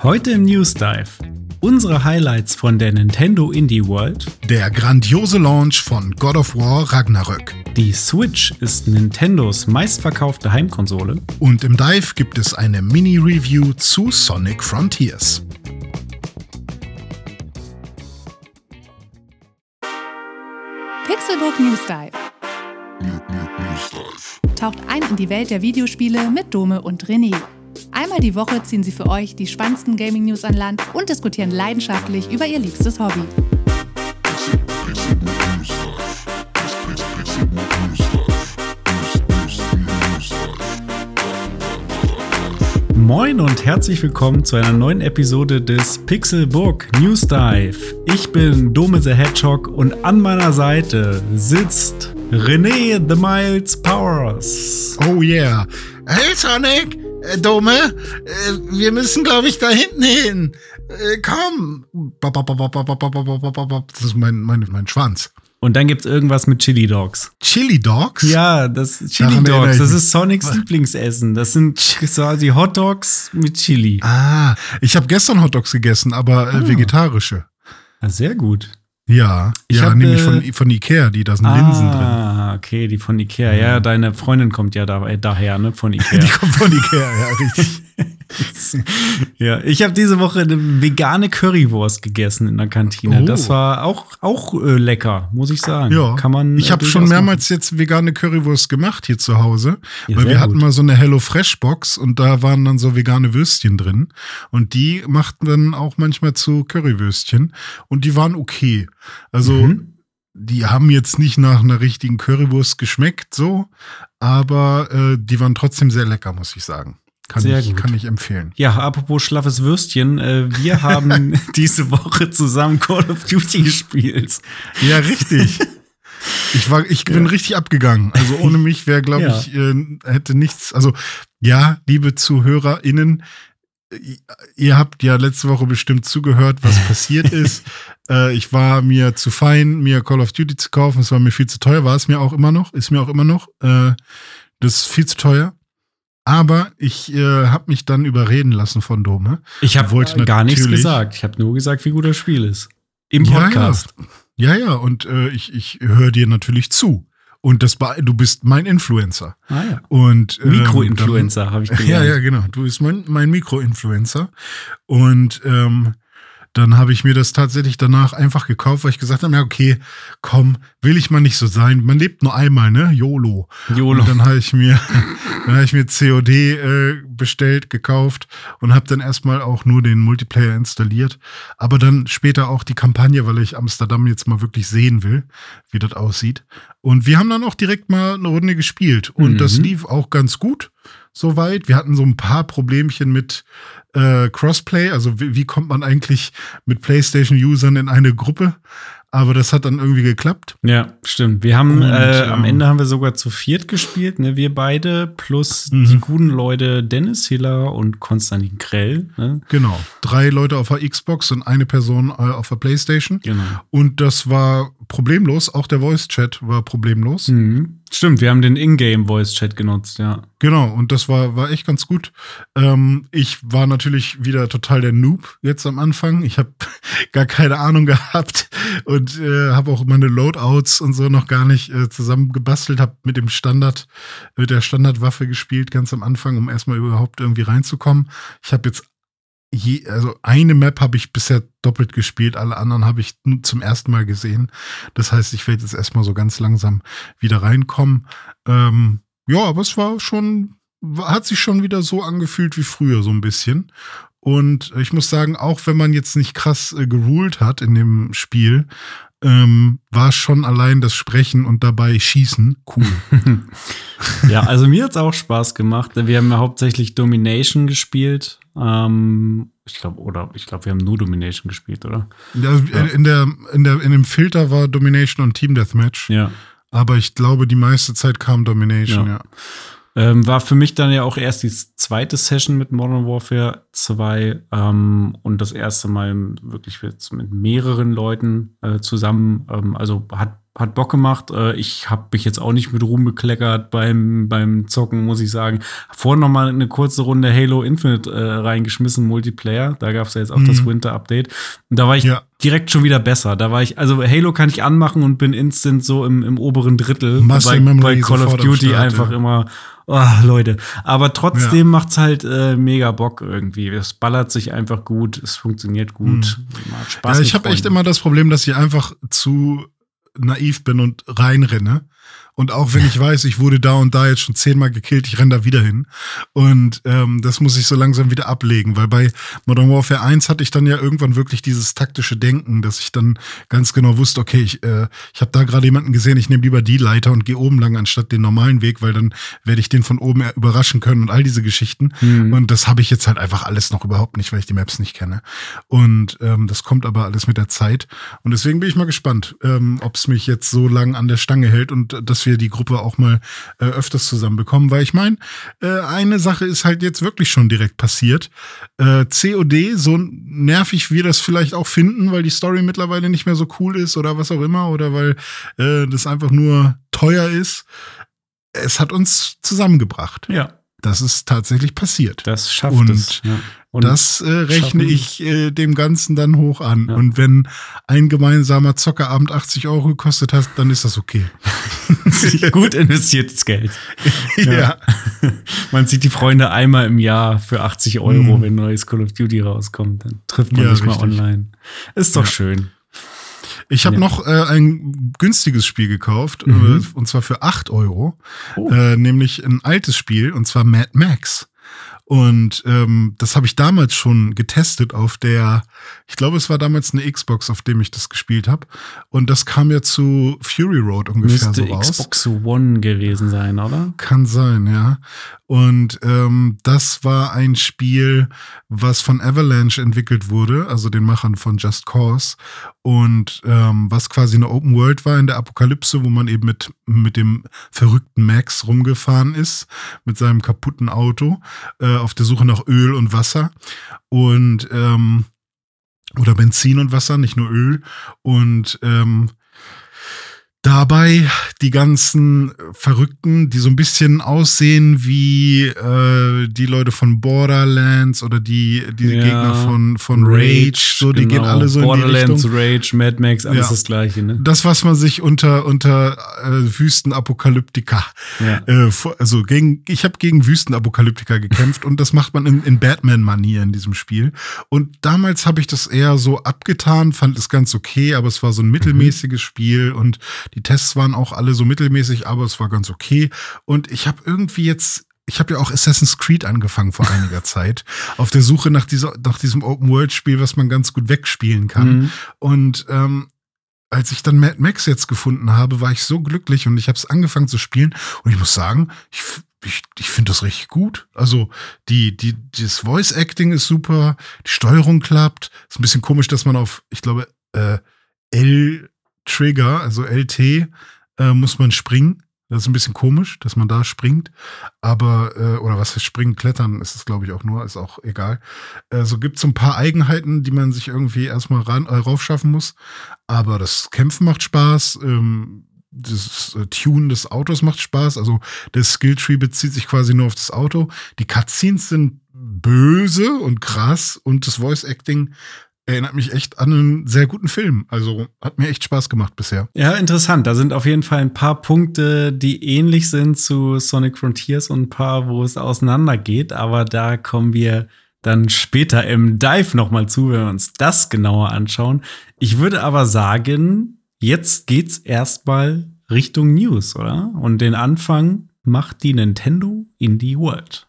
Heute im News Dive. Unsere Highlights von der Nintendo Indie World. Der grandiose Launch von God of War Ragnarök. Die Switch ist Nintendos meistverkaufte Heimkonsole. Und im Dive gibt es eine Mini-Review zu Sonic Frontiers. Pixelbook News Dive. Taucht ein in die Welt der Videospiele mit Dome und René. Einmal die Woche ziehen sie für euch die spannendsten Gaming News an Land und diskutieren leidenschaftlich über ihr liebstes Hobby. Moin und herzlich willkommen zu einer neuen Episode des Pixelbook News Dive. Ich bin Dome the Hedgehog und an meiner Seite sitzt René The Miles Powers. Oh yeah. Hey Sonic, äh, Dome, äh, wir müssen glaube ich da hinten hin. Äh, komm. Das ist mein, mein, mein Schwanz. Und dann gibt's irgendwas mit Chili Dogs. Chili Dogs? Ja, das Chili Daran Dogs. Das ist Sonics Lieblingsessen. Das sind quasi Hot Dogs mit Chili. Ah, ich habe gestern Hotdogs gegessen, aber äh, Ah. vegetarische. Ah, sehr gut. Ja, Ich ja, hab, nämlich äh, von, von Ikea, die da sind Linsen drin. Ah, okay, die von Ikea. Ja, deine Freundin kommt ja da, äh, daher, ne? Von Ikea. Die kommen von Ikea, ja, richtig. ja, ich habe diese Woche eine vegane Currywurst gegessen in der Kantine. Oh. Das war auch, auch äh, lecker, muss ich sagen. Ja, Kann man. ich äh, habe schon mehrmals jetzt vegane Currywurst gemacht hier zu Hause, Ja, weil wir hatten gut. mal so eine Hello Fresh Box und da waren dann so vegane Würstchen drin und die machten dann auch manchmal zu Currywürstchen und die waren okay. Also Mhm. die haben jetzt nicht nach einer richtigen Currywurst geschmeckt so, aber äh, die waren trotzdem sehr lecker, muss ich sagen. Kann Sehr ich gut. kann ich empfehlen. Ja, apropos schlaffes Würstchen, äh, wir haben diese Woche zusammen Call of Duty gespielt. Ja, richtig. Ich war, ich bin richtig abgegangen. Also ohne mich wäre, glaube Ja. ich, äh, hätte nichts. Also ja, liebe ZuhörerInnen, äh, ihr habt ja letzte Woche bestimmt zugehört, was passiert ist. Äh, ich war mir zu fein, mir Call of Duty zu kaufen. Es war mir viel zu teuer. War es mir auch immer noch. Ist mir auch immer noch. Äh, das ist viel zu teuer. Aber ich äh, habe mich dann überreden lassen von Dome. Ich habe gar nichts gesagt. Ich habe nur gesagt, wie gut das Spiel ist. Im Ja, Podcast. Ja, ja, und äh, ich, ich höre dir natürlich zu. Und das du bist mein Influencer. Ah, ja. Und ähm, Mikroinfluencer habe ich gelernt. Ja, ja, genau. Du bist mein, mein Mikroinfluencer. Und ähm, dann habe ich mir das tatsächlich danach einfach gekauft, weil ich gesagt habe, ja, okay, komm, will ich mal nicht so sein. Man lebt nur einmal, ne? YOLO. YOLO. Und dann habe ich mir, dann habe ich mir COD äh, bestellt, gekauft und habe dann erstmal auch nur den Multiplayer installiert, aber dann später auch die Kampagne, weil ich Amsterdam jetzt mal wirklich sehen will, wie das aussieht. Und wir haben dann auch direkt mal eine Runde gespielt und Mhm. das lief auch ganz gut soweit. Wir hatten so ein paar Problemchen mit äh, Crossplay, also wie, wie kommt man eigentlich mit PlayStation-Usern in eine Gruppe? Aber das hat dann irgendwie geklappt. Ja, stimmt. Wir haben Und, äh, am Ende haben wir sogar zu viert gespielt, ne? Wir beide plus Mhm. die guten Leute Dennis Hiller und Konstantin Krell. Ne? Genau. Drei Leute auf der Xbox und eine Person äh, auf der PlayStation. Genau. Und das war problemlos. Auch der Voice-Chat war problemlos. Mhm. Stimmt, wir haben den Ingame Voice Chat genutzt, ja. Genau. Und das war, war echt ganz gut. Ähm, ich war natürlich wieder total der Noob jetzt am Anfang. Ich habe gar keine Ahnung gehabt und äh, habe auch meine Loadouts und so noch gar nicht äh, zusammengebastelt. Habe mit dem Standard, mit der Standardwaffe gespielt ganz am Anfang, um erstmal überhaupt irgendwie reinzukommen. Ich habe jetzt je, also eine Map habe ich bisher doppelt gespielt, alle anderen habe ich zum ersten Mal gesehen. Das heißt, ich werde jetzt erstmal so ganz langsam wieder reinkommen. Ähm, ja, aber es war schon, hat sich schon wieder so angefühlt wie früher, so ein bisschen. Und ich muss sagen, auch wenn man jetzt nicht krass äh, geruled hat in dem Spiel, ähm, war schon allein das Sprechen und dabei Schießen cool. ja, also mir hat's auch Spaß gemacht. Wir haben ja hauptsächlich Domination gespielt. Ähm, ich glaube, oder ich glaube, wir haben nur Domination gespielt, oder? Ja, In, der, in, der, in dem Filter war Domination und Team Deathmatch. Ja. Aber ich glaube, die meiste Zeit kam Domination, Ja. ja. Ähm, war für mich dann ja auch erst die zweite Session mit Modern Warfare 2 ähm, und das erste Mal wirklich mit mehreren Leuten äh, zusammen. Ähm, also hat, hat Bock gemacht. Äh, ich habe mich jetzt auch nicht mit Ruhm bekleckert beim, beim Zocken, muss ich sagen. Vorhin noch mal eine kurze Runde Halo Infinite äh, reingeschmissen, Multiplayer. Da gab es ja jetzt auch mhm. das Winter-Update. Und da war ich ja. direkt schon wieder besser. Da war ich, also Halo kann ich anmachen und bin instant so im, im oberen Drittel. Bei, bei, Call of Duty Start, einfach ja. immer oh, Leute. Aber trotzdem ja. macht's halt äh, mega Bock irgendwie. Es ballert sich einfach gut, es funktioniert gut. Mhm. Spaß. Ja, ich habe echt immer das Problem, dass ich einfach zu naiv bin und reinrenne. Und auch wenn ich weiß, ich wurde da und da jetzt schon zehnmal gekillt, ich renne da wieder hin. Und ähm, das muss ich so langsam wieder ablegen, weil bei Modern Warfare 1 hatte ich dann ja irgendwann wirklich dieses taktische Denken, dass ich dann ganz genau wusste, okay, ich, äh, ich habe da gerade jemanden gesehen, ich nehme lieber die Leiter und gehe oben lang anstatt den normalen Weg, weil dann werde ich den von oben überraschen können und all diese Geschichten. Mhm. Und das habe ich jetzt halt einfach alles noch überhaupt nicht, weil ich die Maps nicht kenne. Und ähm, das kommt aber alles mit der Zeit. Und deswegen bin ich mal gespannt, ähm, ob es mich jetzt so lang an der Stange hält und dass wir die Gruppe auch mal äh, öfters zusammenbekommen, weil ich meine, äh, eine Sache ist halt jetzt wirklich schon direkt passiert. Äh, COD, so nervig wir das vielleicht auch finden, weil die Story mittlerweile nicht mehr so cool ist oder was auch immer, oder weil äh, das einfach nur teuer ist. Es hat uns zusammengebracht. Ja. Das ist tatsächlich passiert. Das schafft Und es. Ja. Und das äh, rechne schaffen. ich äh, dem Ganzen dann hoch an. Ja. Und wenn ein gemeinsamer Zockerabend 80 Euro gekostet hat, dann ist das okay. Gut investiertes Geld. ja. ja. Man sieht die Freunde einmal im Jahr für 80 Euro, mhm. wenn neues Call of Duty rauskommt. Dann trifft man sich mal online. Ist doch schön. Ich habe ja. noch äh, ein günstiges Spiel gekauft, mhm. äh, und zwar für 8 Euro. Oh. Äh, nämlich ein altes Spiel, und zwar Mad Max. Und ähm, das habe ich damals schon getestet auf der, ich glaube, es war damals eine Xbox, auf dem ich das gespielt habe. Und das kam ja zu Fury Road ungefähr Müsste so raus. Xbox One gewesen sein, oder? Kann sein, ja. Und ähm, das war ein Spiel, was von Avalanche entwickelt wurde, also den Machern von Just Cause. Und ähm, was quasi eine Open World war in der Apokalypse, wo man eben mit, mit dem verrückten Max rumgefahren ist, mit seinem kaputten Auto, äh, auf der Suche nach Öl und Wasser. Und ähm, oder Benzin und Wasser, nicht nur Öl. Und ähm, dabei die ganzen Verrückten, die so ein bisschen aussehen wie äh, die Leute von Borderlands oder die, die ja, Gegner von, von Rage, Rage so, die genau. gehen alle so Borderlands, in die Rage, Mad Max, alles ja. das gleiche, ne? Das, was man sich unter, unter äh, Wüstenapokalyptika, ja. äh, also gegen, ich habe gegen Wüstenapokalyptika gekämpft und das macht man in, in Batman-Manier in diesem Spiel. Und damals habe ich das eher so abgetan, fand es ganz okay, aber es war so ein mittelmäßiges mhm. Spiel und die Tests waren auch alle so mittelmäßig, aber es war ganz okay. Und ich habe irgendwie jetzt ich habe ja auch Assassin's Creed angefangen vor einiger Zeit, auf der Suche nach, dieser, nach diesem Open-World-Spiel, was man ganz gut wegspielen kann. Mhm. Und ähm, als ich dann Mad Max jetzt gefunden habe, war ich so glücklich und ich habe es angefangen zu spielen. Und ich muss sagen, ich, ich, ich finde das richtig gut. Also die, die, das Voice-Acting ist super, die Steuerung klappt. Ist ein bisschen komisch, dass man auf, ich glaube, äh, L Trigger, also LT, äh, muss man springen. Das ist ein bisschen komisch, dass man da springt. Aber, äh, oder was heißt springen, klettern ist es, glaube ich, auch nur, ist auch egal. Äh, so gibt es ein paar Eigenheiten, die man sich irgendwie erstmal ran, äh, raufschaffen muss. Aber das Kämpfen macht Spaß. Ähm, das äh, Tune des Autos macht Spaß. Also der Skilltree bezieht sich quasi nur auf das Auto. Die Cutscenes sind böse und krass und das Voice Acting erinnert mich echt an einen sehr guten Film. Also hat mir echt Spaß gemacht bisher. Ja, interessant. Da sind auf jeden Fall ein paar Punkte, die ähnlich sind zu Sonic Frontiers und ein paar, wo es auseinandergeht. Aber da kommen wir dann später im Dive nochmal zu, wenn wir uns das genauer anschauen. Ich würde aber sagen, jetzt geht's erstmal Richtung News, oder? Und den Anfang macht die Nintendo Indie World.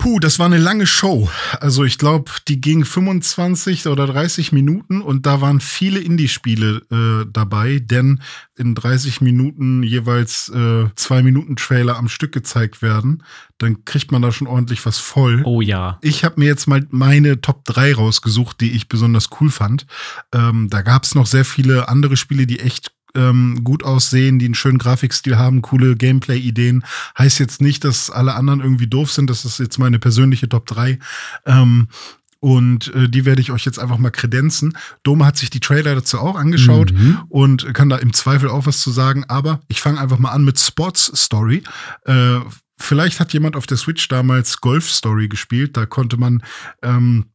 Puh, das war eine lange Show. Also ich glaube, die ging 25 oder 30 Minuten und da waren viele Indie-Spiele äh, dabei, denn in 30 Minuten jeweils äh, zwei Minuten Trailer am Stück gezeigt werden, dann kriegt man da schon ordentlich was voll. Oh ja. Ich habe mir jetzt mal meine Top 3 rausgesucht, die ich besonders cool fand. Ähm, da gab es noch sehr viele andere Spiele, die echt ähm, gut aussehen, die einen schönen Grafikstil haben, coole Gameplay-Ideen. Heißt jetzt nicht, dass alle anderen irgendwie doof sind. Das ist jetzt meine persönliche Top 3. Ähm, und äh, die werde ich euch jetzt einfach mal kredenzen. Dome hat sich die Trailer dazu auch angeschaut mhm. und kann da im Zweifel auch was zu sagen. Aber ich fange einfach mal an mit Sports Story. Äh, vielleicht hat jemand auf der Switch damals Golf Story gespielt. Da konnte man ähm,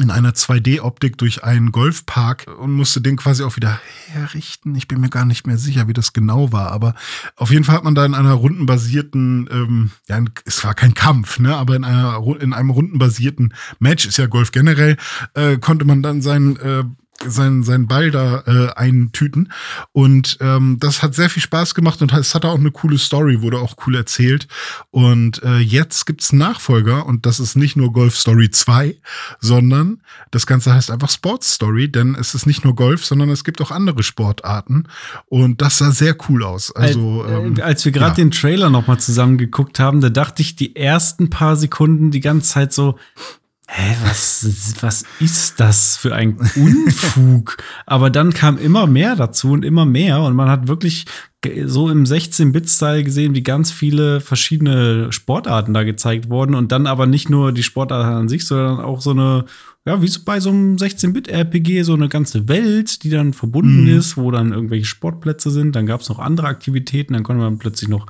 in einer 2D-Optik durch einen Golfpark und musste den quasi auch wieder herrichten. Ich bin mir gar nicht mehr sicher, wie das genau war, aber auf jeden Fall hat man da in einer rundenbasierten, ähm, ja, es war kein Kampf, ne, aber in einer in einem rundenbasierten Match ist ja Golf generell, äh, konnte man dann seinen äh, sein, sein Ball da äh, eintüten. Und ähm, das hat sehr viel Spaß gemacht und es hatte auch eine coole Story, wurde auch cool erzählt. Und äh, jetzt gibt's einen Nachfolger und das ist nicht nur Golf Story 2, sondern das Ganze heißt einfach Sports Story, denn es ist nicht nur Golf, sondern es gibt auch andere Sportarten. Und das sah sehr cool aus. Also, äh, ähm, als wir gerade ja. den Trailer nochmal zusammen geguckt haben, da dachte ich die ersten paar Sekunden die ganze Zeit so, hä, was, was ist das für ein Unfug? Aber dann kam immer mehr dazu und immer mehr und man hat wirklich so im 16-Bit-Style gesehen, wie ganz viele verschiedene Sportarten da gezeigt wurden und dann aber nicht nur die Sportarten an sich, sondern auch so eine, ja, wie so bei so einem 16-Bit-RPG, so eine ganze Welt, die dann verbunden mhm. ist, wo dann irgendwelche Sportplätze sind. Dann gab es noch andere Aktivitäten, dann konnte man plötzlich noch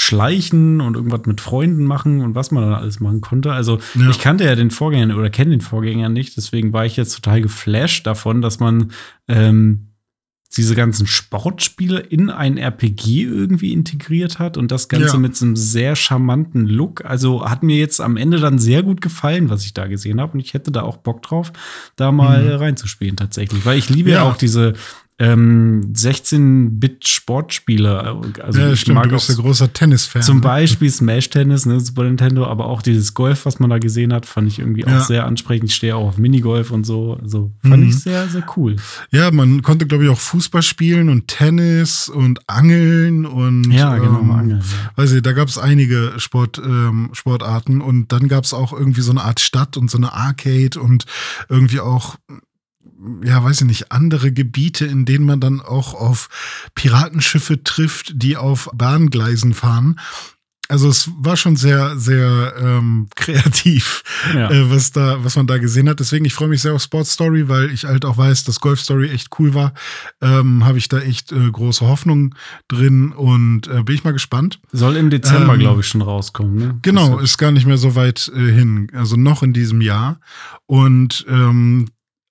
schleichen und irgendwas mit Freunden machen und was man dann alles machen konnte. Also ja. ich kannte ja den Vorgänger oder kenne den Vorgänger nicht, deswegen war ich jetzt total geflasht davon, dass man ähm, diese ganzen Sportspiele in ein RPG irgendwie integriert hat und das Ganze ja. mit so einem sehr charmanten Look. Also hat mir jetzt am Ende dann sehr gut gefallen, was ich da gesehen habe und ich hätte da auch Bock drauf, da mal mhm. reinzuspielen tatsächlich, weil ich liebe ja, ja auch diese ähm, 16-Bit-Sportspiele. Also ja, stimmt, mag du bist ein großer Tennis-Fan. Zum ne? Beispiel Smash Tennis, ne, Super Nintendo, aber auch dieses Golf, was man da gesehen hat, fand ich irgendwie ja. auch sehr ansprechend. Ich stehe auch auf Minigolf und so. Also fand mhm. ich sehr, sehr cool. Ja, man konnte, glaube ich, auch Fußball spielen und Tennis und Angeln und ja, genau, ähm, Angeln. Ja. Weiß ich, da gab es einige Sport, ähm, Sportarten und dann gab es auch irgendwie so eine Art Stadt und so eine Arcade und irgendwie auch ja, weiß ich nicht, andere Gebiete, in denen man dann auch auf Piratenschiffe trifft, die auf Bahngleisen fahren. Also es war schon sehr, sehr ähm, kreativ, ja. äh, was da, was man da gesehen hat. Deswegen, ich freue mich sehr auf Sports Story, weil ich halt auch weiß, dass Golf Story echt cool war. Ähm, Habe ich da echt äh, große Hoffnung drin und äh, bin ich mal gespannt. Soll im Dezember, ähm, glaube ich, schon rauskommen. Ne? Genau, ist gar nicht mehr so weit äh, hin. Also noch in diesem Jahr. Und ähm,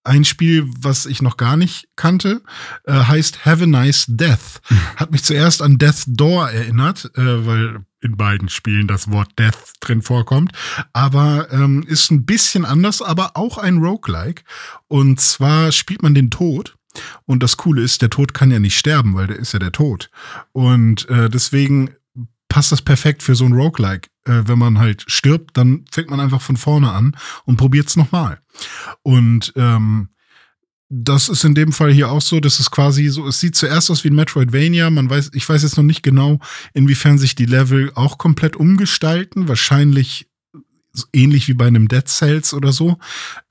ein Spiel, was ich noch gar nicht kannte, äh, heißt Have a Nice Death. Hat mich zuerst an Death Door erinnert, äh, weil in beiden Spielen das Wort Death drin vorkommt. Aber ähm, ist ein bisschen anders, aber auch ein Roguelike. Und zwar spielt man den Tod. Und das Coole ist, der Tod kann ja nicht sterben, weil der ist ja der Tod. Und äh, deswegen passt das perfekt für so ein Roguelike. Äh, wenn man halt stirbt, dann fängt man einfach von vorne an und probiert es nochmal. Und ähm, das ist in dem Fall hier auch so, dass es quasi so, es sieht zuerst aus wie ein Metroidvania. Man weiß, ich weiß jetzt noch nicht genau, inwiefern sich die Level auch komplett umgestalten. Wahrscheinlich ähnlich wie bei einem Dead Cells oder so.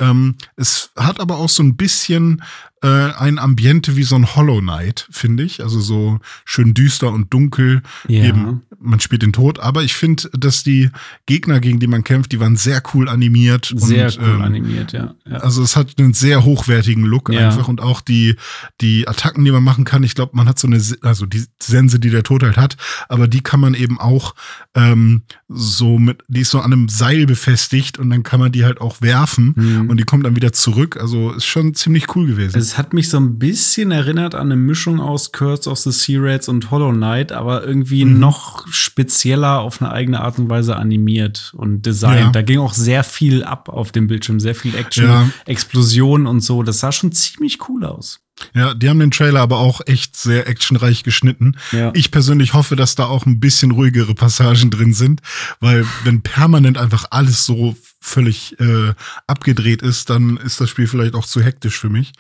Ähm, es hat aber auch so ein bisschen äh, ein Ambiente wie so ein Hollow Knight, finde ich. Also so schön düster und dunkel. Ja. Eben, man spielt den Tod. Aber ich finde, dass die Gegner, gegen die man kämpft, die waren sehr cool animiert. Sehr und, cool ähm, animiert, ja. ja. Also es hat einen sehr hochwertigen Look ja. einfach und auch die, die Attacken, die man machen kann. Ich glaube, man hat so eine, also die Sense, die der Tod halt hat, aber die kann man eben auch ähm, so mit, die ist so an einem Seil befestigt und dann kann man die halt auch werfen mhm. und die kommt dann wieder zurück. Also ist schon ziemlich cool gewesen. Es hat mich so ein bisschen erinnert an eine Mischung aus Curse of the Sea Raids und Hollow Knight, aber irgendwie mhm. noch spezieller auf eine eigene Art und Weise animiert und designt. Ja. Da ging auch sehr viel ab auf dem Bildschirm, sehr viel Action, ja. Explosionen und so. Das sah schon ziemlich cool aus. Ja, die haben den Trailer aber auch echt sehr actionreich geschnitten. Ja. Ich persönlich hoffe, dass da auch ein bisschen ruhigere Passagen drin sind, weil wenn permanent einfach alles so völlig äh, abgedreht ist, dann ist das Spiel vielleicht auch zu hektisch für mich.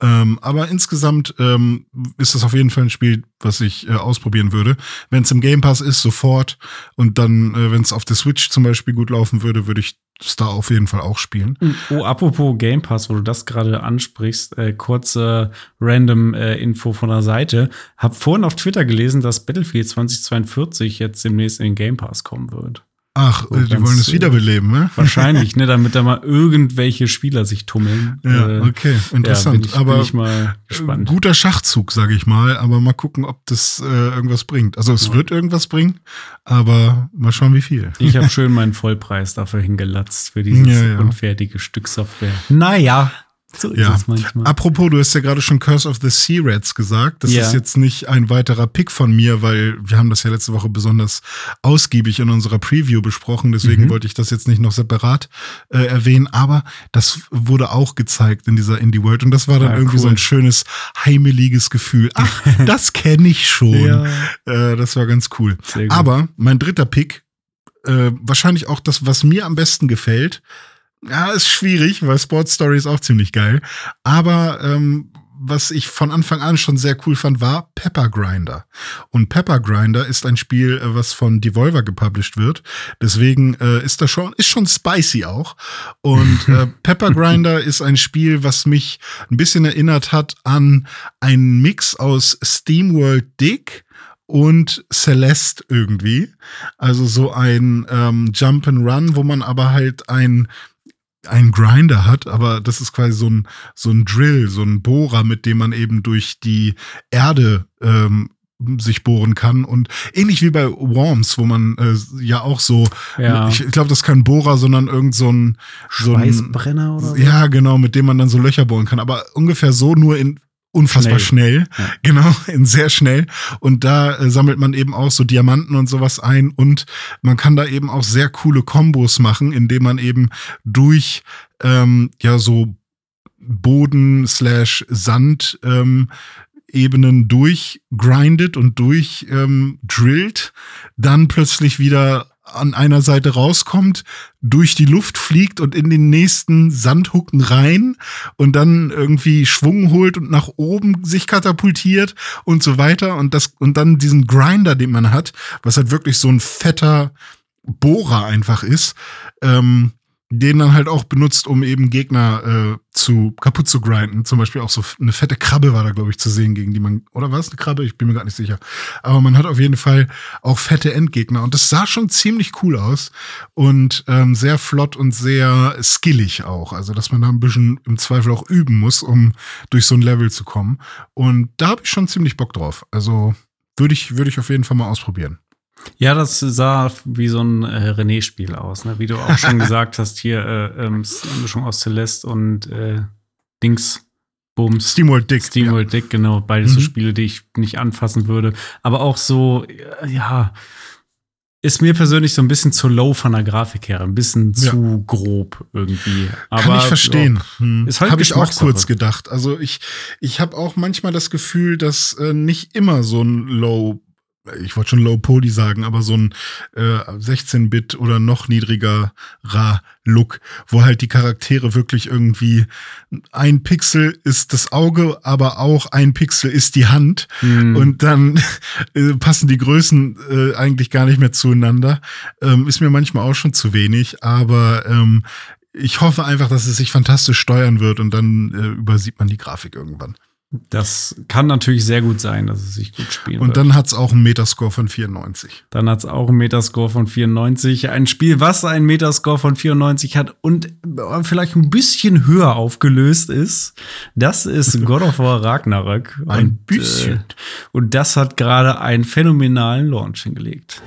Ähm, aber insgesamt ähm, ist das auf jeden Fall ein Spiel, was ich äh, ausprobieren würde. Wenn es im Game Pass ist, sofort. Und dann, äh, wenn es auf der Switch zum Beispiel gut laufen würde, würde ich es da auf jeden Fall auch spielen. Oh, apropos Game Pass, wo du das gerade ansprichst, äh, kurze random äh, Info von der Seite. Hab vorhin auf Twitter gelesen, dass Battlefield 2042 jetzt demnächst in den Game Pass kommen wird. Ach, So äh, die wollen es äh, wiederbeleben, ne? Wahrscheinlich, ne, damit da mal irgendwelche Spieler sich tummeln. Ja, Äh, okay, interessant. Ja, bin ich, aber bin gespannt. guter Schachzug, sage ich mal. Aber mal gucken, ob das äh, irgendwas bringt. Also es Ja. wird irgendwas bringen, aber mal schauen, wie viel. Ich habe schön meinen Vollpreis dafür hingelatzt für dieses ja. unfertige Stück Software. Naja, so ist Ja. es manchmal. Apropos, du hast ja gerade schon Curse of the Sea Rats gesagt. Das Ja. ist jetzt nicht ein weiterer Pick von mir, weil wir haben das ja letzte Woche besonders ausgiebig in unserer Preview besprochen. Deswegen Mhm. wollte ich das jetzt nicht noch separat äh, erwähnen. Aber das wurde auch gezeigt in dieser Indie World und das war dann Ah, irgendwie cool. so ein schönes heimeliges Gefühl. Ach, das kenne ich schon. Ja. Äh, das war ganz cool. Aber mein dritter Pick, äh, wahrscheinlich auch das, was mir am besten gefällt. Ja, ist schwierig, weil Sports Story ist auch ziemlich geil. Aber ähm, was ich von Anfang an schon sehr cool fand, war Pepper Grinder. Und Pepper Grinder ist ein Spiel, äh, was von Devolver gepublished wird. Deswegen äh, ist das schon, ist schon spicy auch. Und äh, Pepper Grinder ist ein Spiel, was mich ein bisschen erinnert hat an einen Mix aus SteamWorld Dig und Celeste irgendwie. Also so ein ähm, Jump and Run, wo man aber halt ein ein Grinder hat, aber das ist quasi so ein so ein Drill, so ein Bohrer, mit dem man eben durch die Erde ähm, sich bohren kann und ähnlich wie bei Worms, wo man äh, ja auch so, Ja. ich glaube, das ist kein Bohrer, sondern irgend so ein so ein, Schweißbrenner oder so? ja, genau, mit dem man dann so Löcher bohren kann. Aber ungefähr so nur in unfassbar schnell. Ja. Genau, in sehr schnell. Und da äh, sammelt man eben auch so Diamanten und sowas ein. Und man kann da eben auch sehr coole Kombos machen, indem man eben durch ähm, ja so Boden slash Sand ähm, Ebenen durchgrindet und durch ähm, drillt, dann plötzlich wieder an einer Seite rauskommt, durch die Luft fliegt und in den nächsten Sandhucken rein und dann irgendwie Schwung holt und nach oben sich katapultiert und so weiter. Und das und dann diesen Grinder, den man hat, was halt wirklich so ein fetter Bohrer einfach ist, ähm, den dann halt auch benutzt, um eben Gegner äh, zu kaputt zu grinden. Zum Beispiel auch so eine fette Krabbe war da, glaube ich, zu sehen, gegen die man. Oder war es eine Krabbe? Ich bin mir gar nicht sicher. Aber man hat auf jeden Fall auch fette Endgegner. Und das sah schon ziemlich cool aus. Und ähm, sehr flott und sehr skillig auch. Also, dass man da ein bisschen im Zweifel auch üben muss, um durch so ein Level zu kommen. Und da habe ich schon ziemlich Bock drauf. Also würde ich, würde ich auf jeden Fall mal ausprobieren. Ja, das sah wie so ein äh, René-Spiel aus, ne? Wie du auch schon gesagt hast, hier äh, ähm, Mischung aus Celeste und äh, Dings, Bums. Steamworld Dick. SteamWorld Dick, genau. Beides so Mhm. Spiele, die ich nicht anfassen würde. Aber auch so, äh, ja, ist mir persönlich so ein bisschen zu low von der Grafik her. Ein bisschen Ja. zu grob irgendwie. Aber, Kann ich verstehen. Ja, Hm. Halt habe ich auch Geschmackssache. kurz gedacht. Also ich, ich habe auch manchmal das Gefühl, dass äh, nicht immer so ein Low, ich wollte schon Low Poly sagen, aber so ein äh, 16-Bit oder noch niedrigerer Look, wo halt die Charaktere wirklich irgendwie ein Pixel ist das Auge, aber auch ein Pixel ist die Hand. Hm. Und dann äh, passen die Größen äh, eigentlich gar nicht mehr zueinander. Ähm, ist mir manchmal auch schon zu wenig, aber ähm, ich hoffe einfach, dass es sich fantastisch steuern wird und dann äh, übersieht man die Grafik irgendwann. Das kann natürlich sehr gut sein, dass es sich gut spielen Und dann hat's auch einen Metascore von 94. Dann hat es auch einen Metascore von 94. Ein Spiel, was einen Metascore von 94 hat und vielleicht ein bisschen höher aufgelöst ist, das ist God of War Ragnarök. Ein und, bisschen. Äh, und das hat gerade einen phänomenalen Launch hingelegt.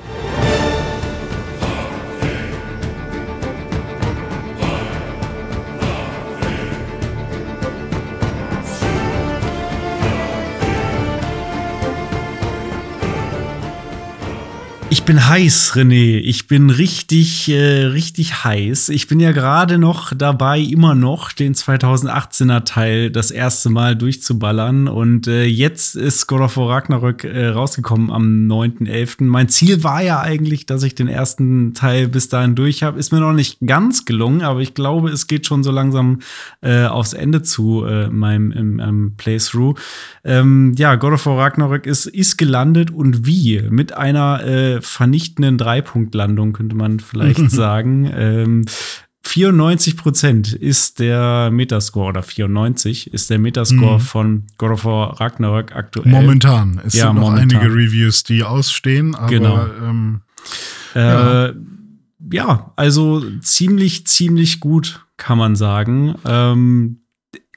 Ich bin heiß, René. Ich bin richtig, äh, richtig heiß. Ich bin ja gerade noch dabei, immer noch den 2018er Teil das erste Mal durchzuballern. Und äh, jetzt ist God of War Ragnarök äh, rausgekommen am 9.11. Mein Ziel war ja eigentlich, dass ich den ersten Teil bis dahin durch habe. Ist mir noch nicht ganz gelungen, aber ich glaube, es geht schon so langsam äh, aufs Ende zu äh, meinem im, im Playthrough. Ähm, ja, God of War Ragnarök ist, ist gelandet und wie? Mit einer äh, vernichtenden Dreipunktlandung, könnte man vielleicht sagen. Ähm, 94 Prozent ist der Metascore oder 94 ist der Metascore Mhm. von God of War Ragnarok aktuell. Momentan. Es Ja, sind noch momentan. einige Reviews, die ausstehen, aber Genau. ähm, Äh, ja, also ziemlich, ziemlich gut, kann man sagen. Ähm,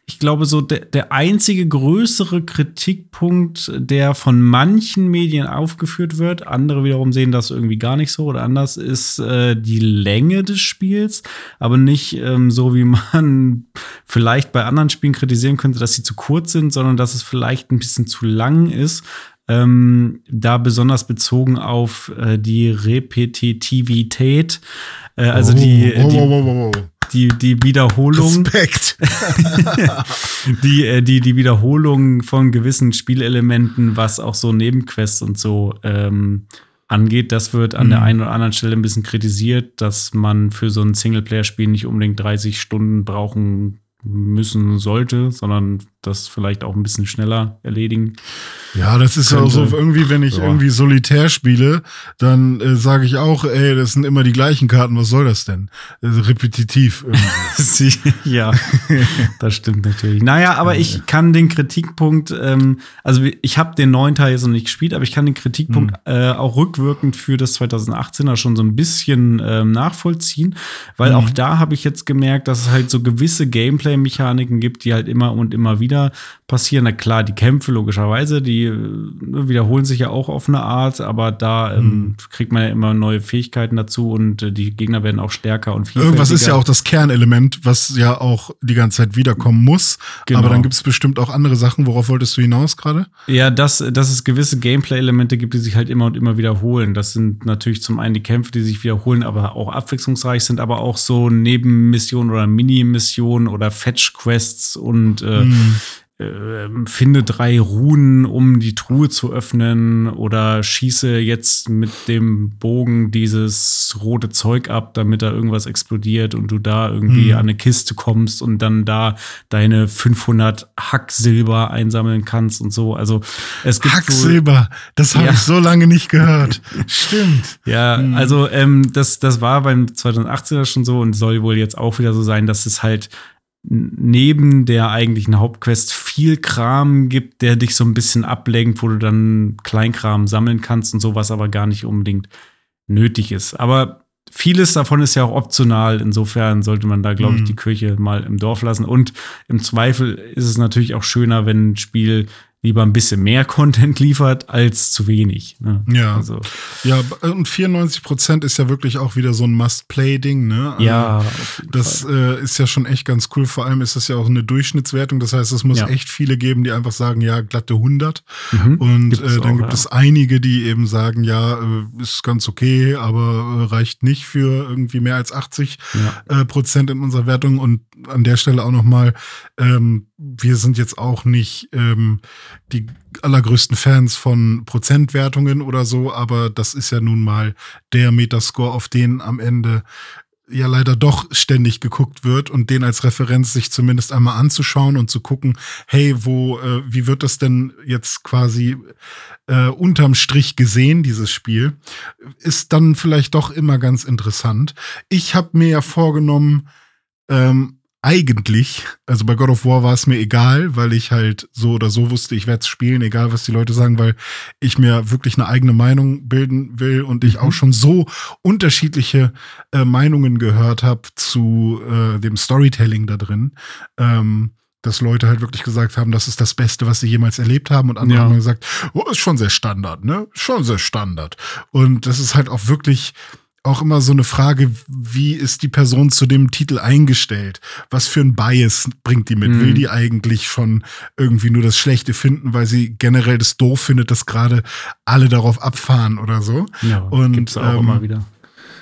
ich glaube, so der, der einzige größere Kritikpunkt, der von manchen Medien aufgeführt wird, andere wiederum sehen das irgendwie gar nicht so oder anders, ist äh, die Länge des Spiels, aber nicht ähm, so, wie man vielleicht bei anderen Spielen kritisieren könnte, dass sie zu kurz sind, sondern dass es vielleicht ein bisschen zu lang ist. Ähm, da besonders bezogen auf äh, die Repetitivität, äh, also oh, die, oh, die, oh. Die, die Wiederholung, Respekt. die, äh, die, die Wiederholung von gewissen Spielelementen, was auch so Nebenquests und so ähm, angeht, das wird an der Mhm. einen oder anderen Stelle ein bisschen kritisiert, dass man für so ein Singleplayer-Spiel nicht unbedingt 30 Stunden brauchen müssen sollte, sondern das vielleicht auch ein bisschen schneller erledigen. Ja, das ist ja auch so irgendwie, wenn ich Ja. irgendwie solitär spiele, dann äh, sage ich auch, ey, das sind immer die gleichen Karten, was soll das denn? Also repetitiv ja, das stimmt natürlich. Naja, aber ich kann den Kritikpunkt, ähm, also ich habe den neuen Teil jetzt noch nicht gespielt, aber ich kann den Kritikpunkt äh, auch rückwirkend für das 2018er schon so ein bisschen ähm, nachvollziehen, weil Mhm. auch da habe ich jetzt gemerkt, dass es halt so gewisse Gameplay-Mechaniken gibt, die halt immer und immer wieder passieren. Na klar, die Kämpfe logischerweise, die äh, wiederholen sich ja auch auf eine Art, aber da ähm, kriegt man ja immer neue Fähigkeiten dazu und äh, die Gegner werden auch stärker und vielfältiger. Irgendwas ist ja auch das Kernelement, was ja auch die ganze Zeit wiederkommen muss. Genau. Aber dann gibt es bestimmt auch andere Sachen. Worauf wolltest du hinaus gerade? Ja, dass, dass es gewisse Gameplay-Elemente gibt, die sich halt immer und immer wiederholen. Das sind natürlich zum einen die Kämpfe, die sich wiederholen, aber auch abwechslungsreich sind, aber auch so Nebenmissionen oder Mini-Missionen oder Fetch-Quests und äh, Mhm. Äh, finde drei Runen, um die Truhe zu öffnen oder schieße jetzt mit dem Bogen dieses rote Zeug ab, damit da irgendwas explodiert und du da irgendwie Mhm. an eine Kiste kommst und dann da deine 500 Hack Silber einsammeln kannst und so. Also es gibt wohl- Hacksilber, das habe Ja. ich so lange nicht gehört. Stimmt. ja, Mhm. also ähm, das, das war beim 2018er schon so und soll wohl jetzt auch wieder so sein, dass es halt neben der eigentlichen Hauptquest viel Kram gibt, der dich so ein bisschen ablenkt, wo du dann Kleinkram sammeln kannst und sowas aber gar nicht unbedingt nötig ist. Aber vieles davon ist ja auch optional. Insofern sollte man da, glaube ich, Mhm. die Kirche mal im Dorf lassen. Und im Zweifel ist es natürlich auch schöner, wenn ein Spiel lieber ein bisschen mehr Content liefert als zu wenig. Ne? Ja. Also, Ja, und 94 Prozent ist ja wirklich auch wieder so ein Must-Play-Ding, ne? Also ja, Das äh, ist ja schon echt ganz cool. Vor allem ist das ja auch eine Durchschnittswertung. Das heißt, es muss Ja. echt viele geben, die einfach sagen, ja, glatte 100. Mhm. Und Gibt äh, dann auch, gibt ja. es einige, die eben sagen, ja, äh, ist ganz okay, aber äh, reicht nicht für irgendwie mehr als 80 Ja. äh, Prozent in unserer Wertung. Und an der Stelle auch nochmal, ähm, wir sind jetzt auch nicht ähm, die allergrößten Fans von Prozentwertungen oder so, aber das ist ja nun mal der Metascore, auf den am Ende ja leider doch ständig geguckt wird und den als Referenz sich zumindest einmal anzuschauen und zu gucken, hey, wo, äh, wie wird das denn jetzt quasi äh, unterm Strich gesehen, dieses Spiel, ist dann vielleicht doch immer ganz interessant. Ich habe mir ja vorgenommen, ähm, eigentlich, also bei God of War war es mir egal, weil ich halt so oder so wusste, ich werde es spielen, egal was die Leute sagen, weil ich mir wirklich eine eigene Meinung bilden will und ich Mhm. auch schon so unterschiedliche äh, Meinungen gehört habe zu äh, dem Storytelling da drin. Ähm, dass Leute halt wirklich gesagt haben, das ist das Beste, was sie jemals erlebt haben. Und andere Ja. haben gesagt, oh, ist schon sehr Standard, ne? Schon sehr Standard. Und das ist halt auch wirklich auch immer so eine Frage, wie ist die Person zu dem Titel eingestellt? Was für ein Bias bringt die mit? Mhm. Will die eigentlich schon irgendwie nur das Schlechte finden, weil sie generell das doof findet, dass gerade alle darauf abfahren oder so? ja, und, gibt's auch ähm, immer wieder.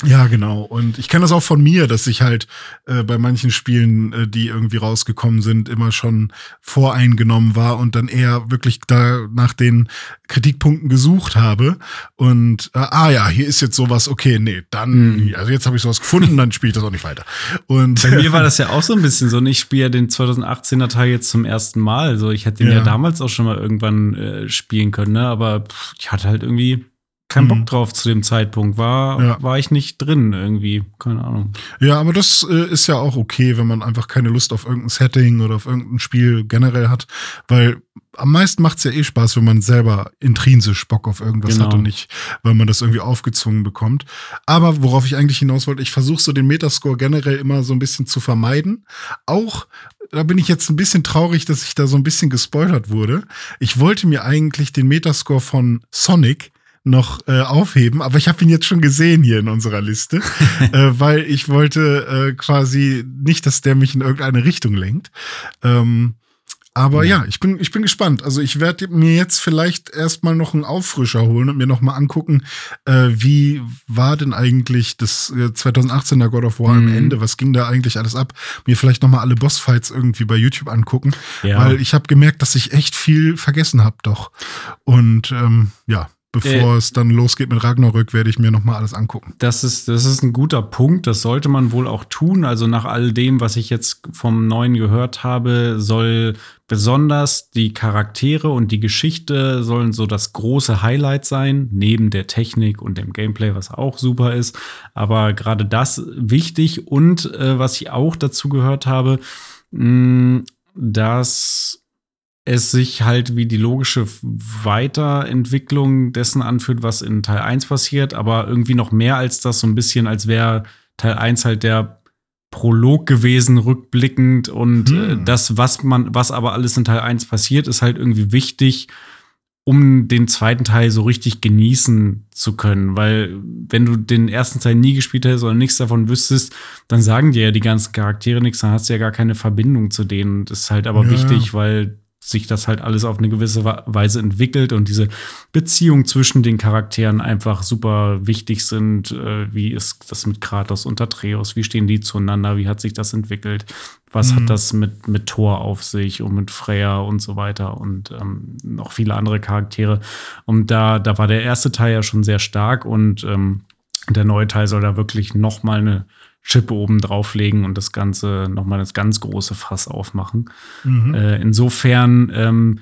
Ja, genau. Und ich kenne das auch von mir, dass ich halt äh, bei manchen Spielen, äh, die irgendwie rausgekommen sind, immer schon voreingenommen war und dann eher wirklich da nach den Kritikpunkten gesucht habe. Und äh, ah ja, hier ist jetzt sowas, okay, nee, dann, Mhm. also jetzt habe ich sowas gefunden, dann spiele ich das auch nicht weiter. Und Bei mir war das ja auch so ein bisschen so. Und ich spiele ja den 2018er Teil jetzt zum ersten Mal. Also ich hätte den ja, Ja. damals auch schon mal irgendwann äh, spielen können, ne? aber pff, ich hatte halt irgendwie keinen Mhm. Bock drauf zu dem Zeitpunkt. War, Ja. war ich nicht drin irgendwie. Keine Ahnung. Ja, aber das äh, ist ja auch okay, wenn man einfach keine Lust auf irgendein Setting oder auf irgendein Spiel generell hat, weil am meisten macht's ja eh Spaß, wenn man selber intrinsisch Bock auf irgendwas Genau. hat und nicht, weil man das irgendwie aufgezwungen bekommt. Aber worauf ich eigentlich hinaus wollte, ich versuche so den Metascore generell immer so ein bisschen zu vermeiden. Auch da bin ich jetzt ein bisschen traurig, dass ich da so ein bisschen gespoilert wurde. Ich wollte mir eigentlich den Metascore von Sonic noch äh, aufheben, aber ich habe ihn jetzt schon gesehen hier in unserer Liste, äh, weil ich wollte äh, quasi nicht, dass der mich in irgendeine Richtung lenkt. Ähm, aber ja, ich bin, ich bin gespannt. Also ich werde mir jetzt vielleicht erstmal noch einen Auffrischer holen und mir noch mal angucken, äh, wie war denn eigentlich das äh, 2018er God of War am Mhm. Ende? Was ging da eigentlich alles ab? Mir vielleicht noch mal alle Bossfights irgendwie bei YouTube angucken, Ja. weil ich habe gemerkt, dass ich echt viel vergessen habe doch. Und ähm, ja, bevor Äh. es dann losgeht mit Ragnarök, werde ich mir noch mal alles angucken. Das ist, das ist ein guter Punkt. Das sollte man wohl auch tun. Also nach all dem, was ich jetzt vom Neuen gehört habe, soll besonders die Charaktere und die Geschichte sollen so das große Highlight sein, neben der Technik und dem Gameplay, was auch super ist. Aber gerade das wichtig. Und äh, was ich auch dazu gehört habe, mh, dass es sich halt wie die logische Weiterentwicklung dessen anfühlt, was in Teil 1 passiert, aber irgendwie noch mehr als das, so ein bisschen, als wäre Teil 1 halt der Prolog gewesen, rückblickend und Hm. äh, das, was man, was aber alles in Teil 1 passiert, ist halt irgendwie wichtig, um den zweiten Teil so richtig genießen zu können. Weil, wenn du den ersten Teil nie gespielt hättest oder nichts davon wüsstest, dann sagen dir ja die ganzen Charaktere nichts, dann hast du ja gar keine Verbindung zu denen. Das ist halt aber Ja. wichtig, weil sich das halt alles auf eine gewisse Weise entwickelt und diese Beziehungen zwischen den Charakteren einfach super wichtig sind. Äh, wie ist das mit Kratos und Atreus? Wie stehen die zueinander? Wie hat sich das entwickelt? Was Mhm. hat das mit, mit Thor auf sich und mit Freya und so weiter und ähm, noch viele andere Charaktere? Und da, da war der erste Teil ja schon sehr stark und ähm, der neue Teil soll da wirklich noch mal eine Schippe oben drauflegen und das Ganze noch mal das ganz große Fass aufmachen. Mhm. Äh, insofern ähm,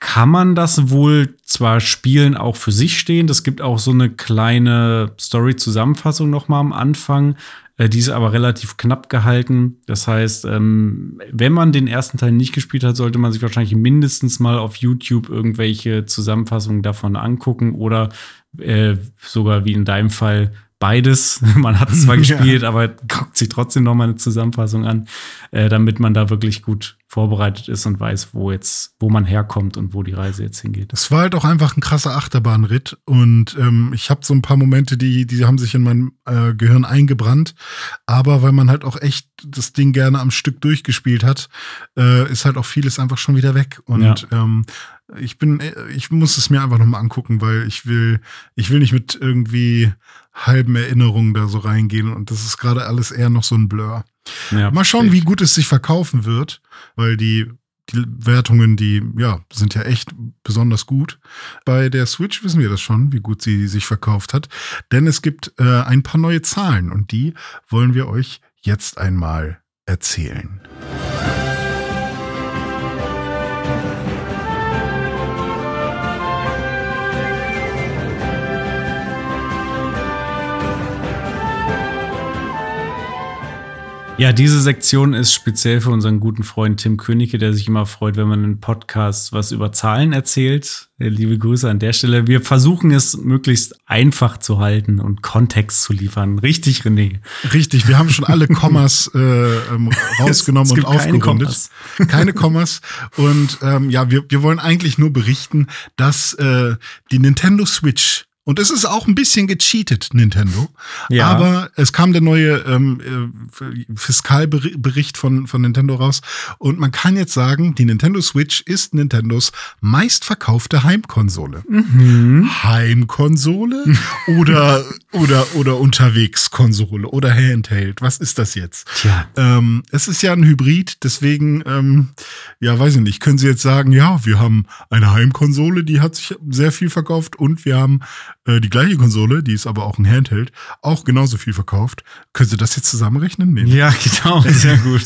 kann man das wohl zwar spielen, auch für sich stehen. Es gibt auch so eine kleine Story-Zusammenfassung noch mal am Anfang. Äh, die ist aber relativ knapp gehalten. Das heißt, ähm, wenn man den ersten Teil nicht gespielt hat, sollte man sich wahrscheinlich mindestens mal auf YouTube irgendwelche Zusammenfassungen davon angucken oder äh, sogar wie in deinem Fall beides. Man hat es zwar Ja. gespielt, aber guckt sich trotzdem noch mal eine Zusammenfassung an, äh, damit man da wirklich gut vorbereitet ist und weiß, wo jetzt, wo man herkommt und wo die Reise jetzt hingeht. Das war halt auch einfach ein krasser Achterbahnritt und ähm, ich habe so ein paar Momente, die, die haben sich in mein äh, Gehirn eingebrannt, aber weil man halt auch echt das Ding gerne am Stück durchgespielt hat, äh, ist halt auch vieles einfach schon wieder weg und Ja. ähm, ich bin, äh, ich muss es mir einfach nochmal angucken, weil ich will, ich will nicht mit irgendwie halben Erinnerungen da so reingehen und das ist gerade alles eher noch so ein Blur. Ja, Mal schauen, wie gut es sich verkaufen wird, weil die, die Wertungen, die, ja, sind ja echt besonders gut. Bei der Switch wissen wir das schon, wie gut sie sich verkauft hat. Denn es gibt äh, ein paar neue Zahlen und die wollen wir euch jetzt einmal erzählen. Ja, diese Sektion ist speziell für unseren guten Freund Tim Königke, der sich immer freut, wenn man in Podcasts was über Zahlen erzählt. Äh, Liebe Grüße an der Stelle. Wir versuchen es möglichst einfach zu halten und Kontext zu liefern. Richtig, René. Richtig, wir haben schon alle Kommas äh, ähm, rausgenommen und gibt keine aufgerundet. Kommas. Keine Kommas. Und ähm, ja, wir, wir wollen eigentlich nur berichten, dass äh, die Nintendo Switch und es ist auch ein bisschen gecheatet, Nintendo. Ja. Aber es kam der neue ähm, äh, Fiskalbericht von, von Nintendo raus. Und man kann jetzt sagen, die Nintendo Switch ist Nintendos meistverkaufte Heimkonsole. Mhm. Heimkonsole oder, oder, oder Unterwegskonsole oder Handheld. Was ist das jetzt? Tja. Ähm, es ist ja ein Hybrid, deswegen, ähm, ja, weiß ich nicht, können Sie jetzt sagen, ja, wir haben eine Heimkonsole, die hat sich sehr viel verkauft und wir haben äh, die gleiche Konsole, die ist aber auch ein Handheld, auch genauso viel verkauft. Können Sie das jetzt zusammenrechnen? Nee. Ja, genau, sehr gut.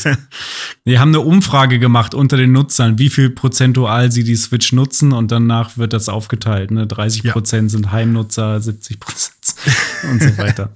Wir haben eine Umfrage gemacht unter den Nutzern, wie viel prozentual sie die Switch nutzen und danach wird das aufgeteilt. Ne? 30 Prozent ja. sind Heimnutzer, 70 Prozent und so weiter.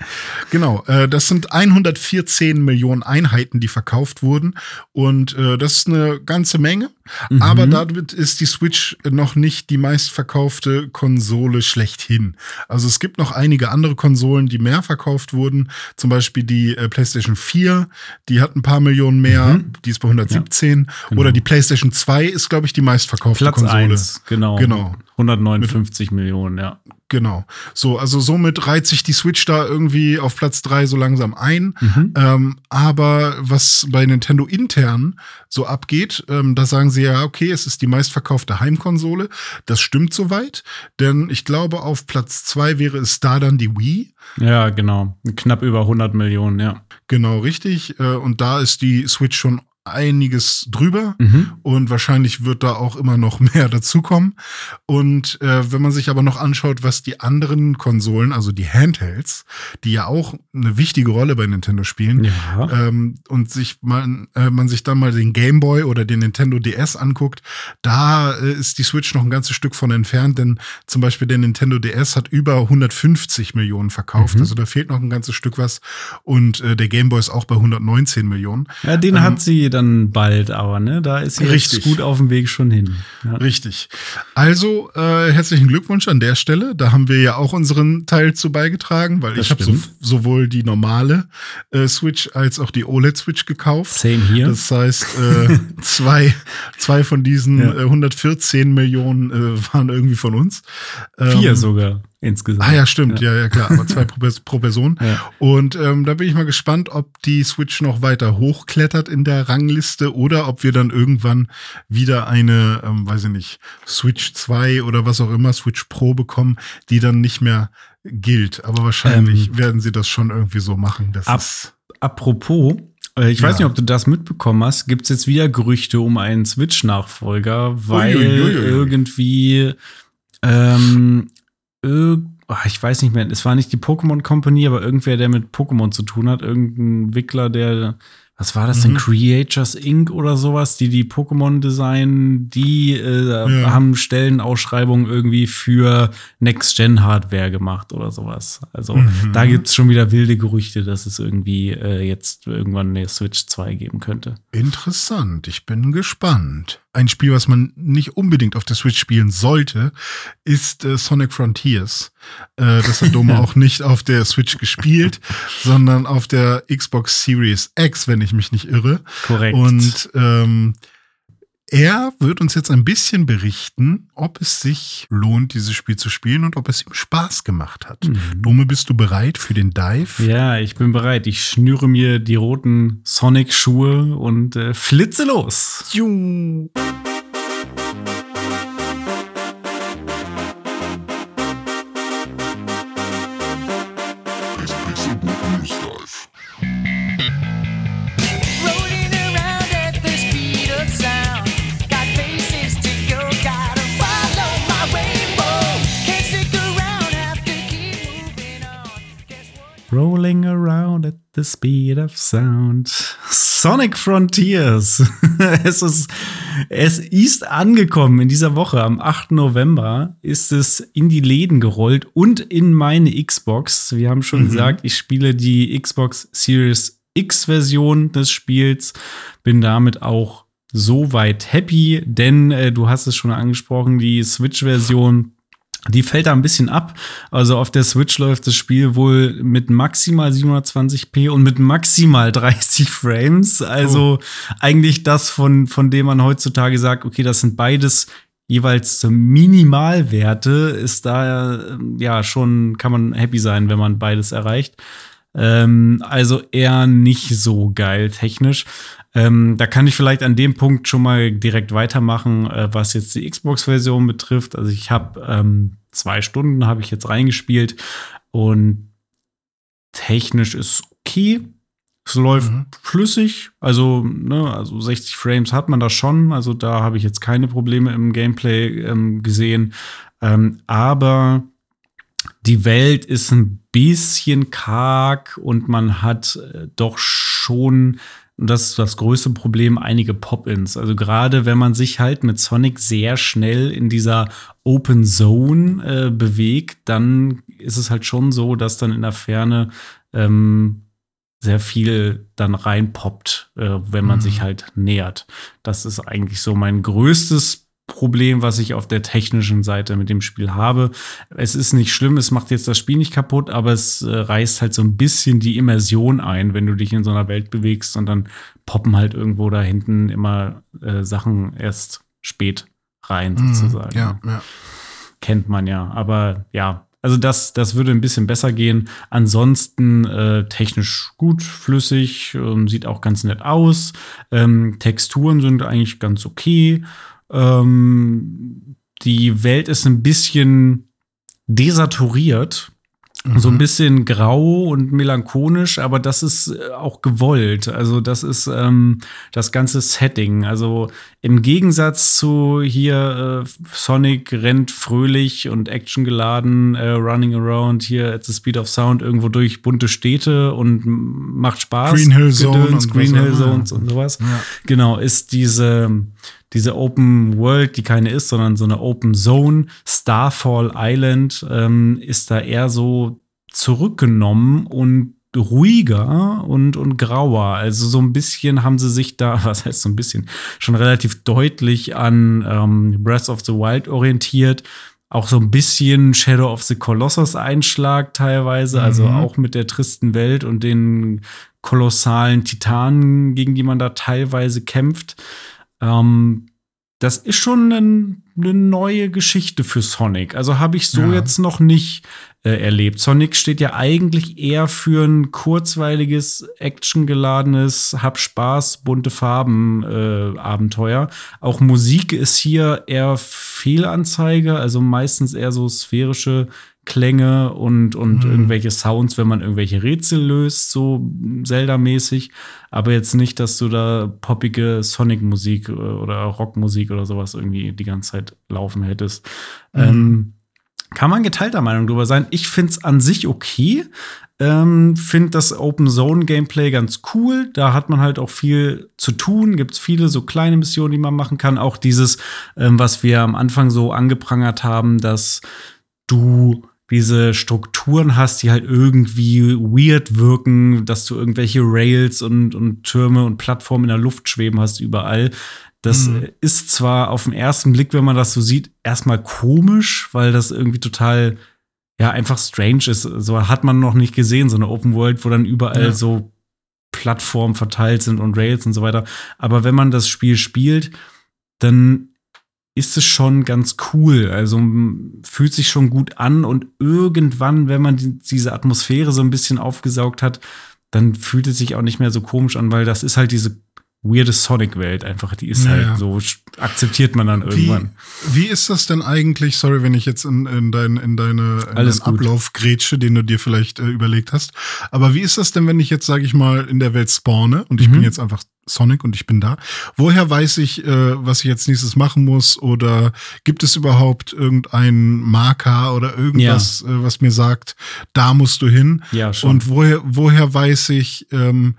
genau, äh, das sind 114 Millionen Einheiten, die verkauft wurden und äh, das ist eine ganze Menge. Mhm. Aber damit ist die Switch noch nicht die meistverkaufte Konsole schlechthin. Also es gibt noch einige andere Konsolen, die mehr verkauft wurden. Zum Beispiel die äh, PlayStation 4, die hat ein paar Millionen mehr, mhm. die ist bei 117. Ja, genau. Oder die PlayStation 2 ist, glaube ich, die meistverkaufte Platz Konsole. 1, genau. genau. 159 Mit, Millionen, ja. Genau. So, also somit reiht sich die Switch da irgendwie auf Platz drei so langsam ein. Mhm. Ähm, aber was bei Nintendo intern so abgeht, ähm, da sagen sie ja, okay, es ist die meistverkaufte Heimkonsole. Das stimmt soweit, denn ich glaube, auf Platz zwei wäre es da dann die Wii. Ja, genau. Knapp über 100 Millionen, ja. Genau, richtig. Äh, und da ist die Switch schon einiges drüber mhm. und wahrscheinlich wird da auch immer noch mehr dazukommen. Und äh, wenn man sich aber noch anschaut, was die anderen Konsolen, also die Handhelds, die ja auch eine wichtige Rolle bei Nintendo spielen, ja. ähm, und sich man, äh, man sich dann mal den Game Boy oder den Nintendo DS anguckt, da äh, ist die Switch noch ein ganzes Stück von entfernt, denn zum Beispiel der Nintendo DS hat über 150 Millionen verkauft, mhm. also da fehlt noch ein ganzes Stück was und äh, der Game Boy ist auch bei 119 Millionen. Ja, den ähm, hat sie dann bald, aber ne, da ist sie richtig gut auf dem Weg schon hin. Ja. Richtig. Also äh, herzlichen Glückwunsch an der Stelle. Da haben wir ja auch unseren Teil zu beigetragen, weil das ich habe so, sowohl die normale äh, Switch als auch die OLED Switch gekauft. Same hier. Das heißt, äh, zwei, zwei von diesen ja. 114 Millionen äh, waren irgendwie von uns. Vier ähm, sogar insgesamt. Ah ja, stimmt, ja, ja, ja klar, aber zwei pro, pro Person. Ja. Und ähm, da bin ich mal gespannt, ob die Switch noch weiter hochklettert in der Rangliste oder ob wir dann irgendwann wieder eine, ähm, weiß ich nicht, Switch 2 oder was auch immer, Switch Pro bekommen, die dann nicht mehr gilt. Aber wahrscheinlich ähm, werden sie das schon irgendwie so machen. Das ab, apropos, äh, ich ja. weiß nicht, ob du das mitbekommen hast. Gibt es jetzt wieder Gerüchte um einen Switch-Nachfolger, weil Uiuiui. irgendwie ähm, ich weiß nicht mehr, es war nicht die Pokémon Company, aber irgendwer, der mit Pokémon zu tun hat, irgendein Wickler, der was war das denn, mhm. Creators Inc. oder sowas, die die Pokémon designen, die äh, ja. haben Stellenausschreibungen irgendwie für Next-Gen-Hardware gemacht oder sowas. Also mhm. da gibt's schon wieder wilde Gerüchte, dass es irgendwie äh, jetzt irgendwann eine Switch 2 geben könnte. Interessant, ich bin gespannt. Ein Spiel, was man nicht unbedingt auf der Switch spielen sollte, ist äh, Sonic Frontiers. Äh, das hat Dome auch nicht auf der Switch gespielt, sondern auf der Xbox Series X, wenn ich mich nicht irre. Korrekt. Und ähm, er wird uns jetzt ein bisschen berichten, ob es sich lohnt, dieses Spiel zu spielen und ob es ihm Spaß gemacht hat. Mhm. Dome, bist du bereit für den Dive? Ja, ich bin bereit. Ich schnüre mir die roten Sonic-Schuhe und äh, flitze los. Juhu. The speed of sound. Sonic Frontiers. es ist, es ist angekommen in dieser Woche. Am 8. November ist es in die Läden gerollt und in meine Xbox. Wir haben schon mhm. gesagt, ich spiele die Xbox Series X Version des Spiels. Bin damit auch soweit happy, denn äh, du hast es schon angesprochen, die Switch-Version die fällt da ein bisschen ab. Also auf der Switch läuft das Spiel wohl mit maximal 720p und mit maximal 30 Frames. Also oh. eigentlich das, von, von dem man heutzutage sagt, okay, das sind beides jeweils Minimalwerte, ist da ja schon, kann man happy sein, wenn man beides erreicht. Ähm, also eher nicht so geil technisch. Ähm, da kann ich vielleicht an dem Punkt schon mal direkt weitermachen, äh, was jetzt die Xbox-Version betrifft. Also ich habe ähm, zwei Stunden habe ich jetzt reingespielt und technisch ist okay. Es läuft mhm. flüssig, also, ne, also 60 Frames hat man da schon, also da habe ich jetzt keine Probleme im Gameplay ähm, gesehen. Ähm, aber die Welt ist ein bisschen karg und man hat äh, doch schon das ist das größte Problem, einige Pop-ins. Also gerade wenn man sich halt mit Sonic sehr schnell in dieser Open Zone äh, bewegt, dann ist es halt schon so, dass dann in der Ferne ähm, sehr viel dann reinpoppt, äh, wenn man mhm. sich halt nähert. Das ist eigentlich so mein größtes Problem, was ich auf der technischen Seite mit dem Spiel habe. Es ist nicht schlimm, es macht jetzt das Spiel nicht kaputt, aber es äh, reißt halt so ein bisschen die Immersion ein, wenn du dich in so einer Welt bewegst und dann poppen halt irgendwo da hinten immer äh, Sachen erst spät rein, mhm, sozusagen. Ja, ja. Kennt man ja. Aber ja, also das, das würde ein bisschen besser gehen. Ansonsten äh, technisch gut, flüssig, ähm, sieht auch ganz nett aus. Ähm, Texturen sind eigentlich ganz okay. Ähm, die Welt ist ein bisschen desaturiert. Mhm. So ein bisschen grau und melancholisch, aber das ist äh, auch gewollt. Also, das ist ähm, das ganze Setting. Also, im Gegensatz zu hier äh, Sonic rennt fröhlich und actiongeladen, äh, running around hier at the speed of sound irgendwo durch bunte Städte und macht Spaß. Green Hill Zone. Gedöns, Green Hill Zones und sowas. Ja. Genau, ist diese diese Open World, die keine ist, sondern so eine Open Zone, Starfall Island, ähm, ist da eher so zurückgenommen und ruhiger und, und grauer. Also so ein bisschen haben sie sich da, was heißt so ein bisschen, schon relativ deutlich an ähm, Breath of the Wild orientiert. Auch so ein bisschen Shadow of the Colossus Einschlag teilweise, also mhm. also auch mit der tristen Welt und den kolossalen Titanen, gegen die man da teilweise kämpft. Ähm, das ist schon eine, eine neue Geschichte für Sonic. Also habe ich so ja. jetzt noch nicht äh, erlebt. Sonic steht ja eigentlich eher für ein kurzweiliges, actiongeladenes, hab Spaß, bunte Farben äh, Abenteuer. Auch Musik ist hier eher Fehlanzeige, also meistens eher so sphärische Klänge und, und mhm. irgendwelche Sounds, wenn man irgendwelche Rätsel löst, so Zelda-mäßig. Aber jetzt nicht, dass du da poppige Sonic-Musik äh, oder Rockmusik oder sowas irgendwie die ganze Zeit laufen hättest. Mhm. Ähm, kann man geteilter Meinung drüber sein. Ich finde es an sich okay. Ähm, finde das Open Zone Gameplay ganz cool. Da hat man halt auch viel zu tun. Gibt es viele so kleine Missionen, die man machen kann. Auch dieses, ähm, was wir am Anfang so angeprangert haben, dass du diese Strukturen hast, die halt irgendwie weird wirken, dass du irgendwelche Rails und, und Türme und Plattformen in der Luft schweben hast überall. Das mhm. ist zwar auf den ersten Blick, wenn man das so sieht, erstmal komisch, weil das irgendwie total, ja, einfach strange ist. So hat man noch nicht gesehen, so eine Open World, wo dann überall ja. so Plattformen verteilt sind und Rails und so weiter. Aber wenn man das Spiel spielt, dann ist es schon ganz cool. Also fühlt sich schon gut an und irgendwann, wenn man die, diese Atmosphäre so ein bisschen aufgesaugt hat, dann fühlt es sich auch nicht mehr so komisch an, weil das ist halt diese weirde Sonic-Welt einfach. Die ist naja. halt so, akzeptiert man dann irgendwann. Wie, wie, ist das denn eigentlich? Sorry, wenn ich jetzt in, in, dein, in deine in Alles Ablauf grätsche, den du dir vielleicht äh, überlegt hast. Aber wie ist das denn, wenn ich jetzt, sage ich mal, in der Welt spawne und ich mhm. bin jetzt einfach Sonic und ich bin da. Woher weiß ich, äh, was ich jetzt nächstes machen muss? Oder gibt es überhaupt irgendeinen Marker oder irgendwas, ja. äh, was mir sagt, da musst du hin? Ja, schon. Und woher, woher weiß ich, ähm,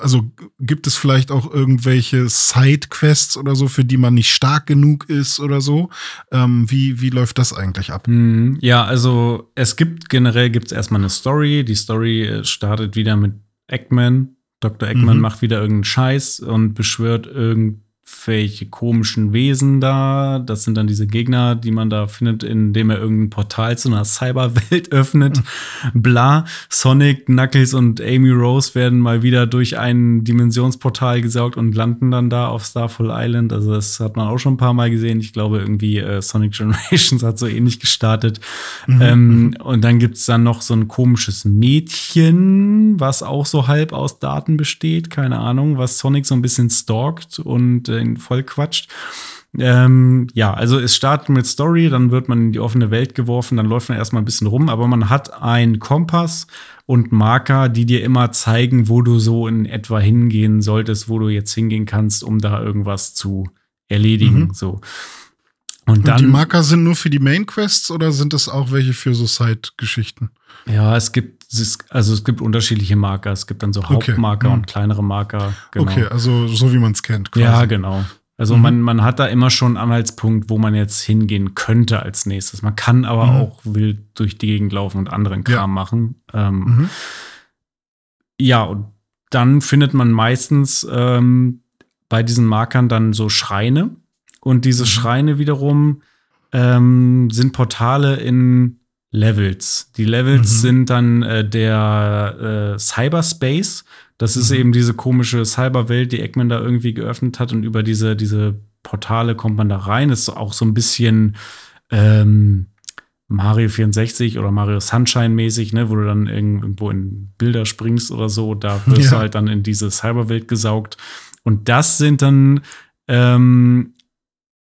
also gibt es vielleicht auch irgendwelche Sidequests oder so, für die man nicht stark genug ist oder so? Ähm, wie, wie läuft das eigentlich ab? Hm, ja, also es gibt generell gibt es erstmal eine Story. Die Story äh, startet wieder mit Eggman. Dr. Eggman mhm. macht wieder irgendeinen Scheiß und beschwört irgendein welche komischen Wesen da. Das sind dann diese Gegner, die man da findet, indem er irgendein Portal zu einer Cyberwelt öffnet. Bla. Sonic, Knuckles und Amy Rose werden mal wieder durch ein Dimensionsportal gesaugt und landen dann da auf Starfall Island. Also das hat man auch schon ein paar Mal gesehen. Ich glaube, irgendwie äh, Sonic Generations hat so ähnlich gestartet. Mhm. Ähm, mhm. und dann gibt es dann noch so ein komisches Mädchen, was auch so halb aus Daten besteht. Keine Ahnung, was Sonic so ein bisschen stalkt und äh, ihn voll quatscht. Ähm, ja, also es startet mit Story, dann wird man in die offene Welt geworfen, dann läuft man erstmal ein bisschen rum, aber man hat einen Kompass und Marker, die dir immer zeigen, wo du so in etwa hingehen solltest, wo du jetzt hingehen kannst, um da irgendwas zu erledigen. Mhm. So. Und, und dann, die Marker sind nur für die Main Quests oder sind es auch welche für so Side-Geschichten? Ja, es gibt, also es gibt unterschiedliche Marker. Es gibt dann so Hauptmarker okay. und kleinere Marker. Genau. Okay, also so wie man es kennt. Quasi. Ja, genau. Also mhm. man, man hat da immer schon einen Anhaltspunkt, wo man jetzt hingehen könnte als nächstes. Man kann aber mhm. auch wild durch die Gegend laufen und anderen Kram ja. machen. Ähm, mhm. Ja, und dann findet man meistens ähm, bei diesen Markern dann so Schreine. Und diese mhm. Schreine wiederum ähm, sind Portale in Levels. Die Levels mhm. sind dann äh, der äh, Cyberspace. Das ist mhm. eben diese komische Cyberwelt, die Eggman da irgendwie geöffnet hat. Und über diese, diese Portale kommt man da rein. Ist auch so ein bisschen ähm, Mario 64 oder Mario Sunshine mäßig, ne, wo du dann irgendwo in Bilder springst oder so. Da wirst ja. du halt dann in diese Cyberwelt gesaugt. Und das sind dann ähm,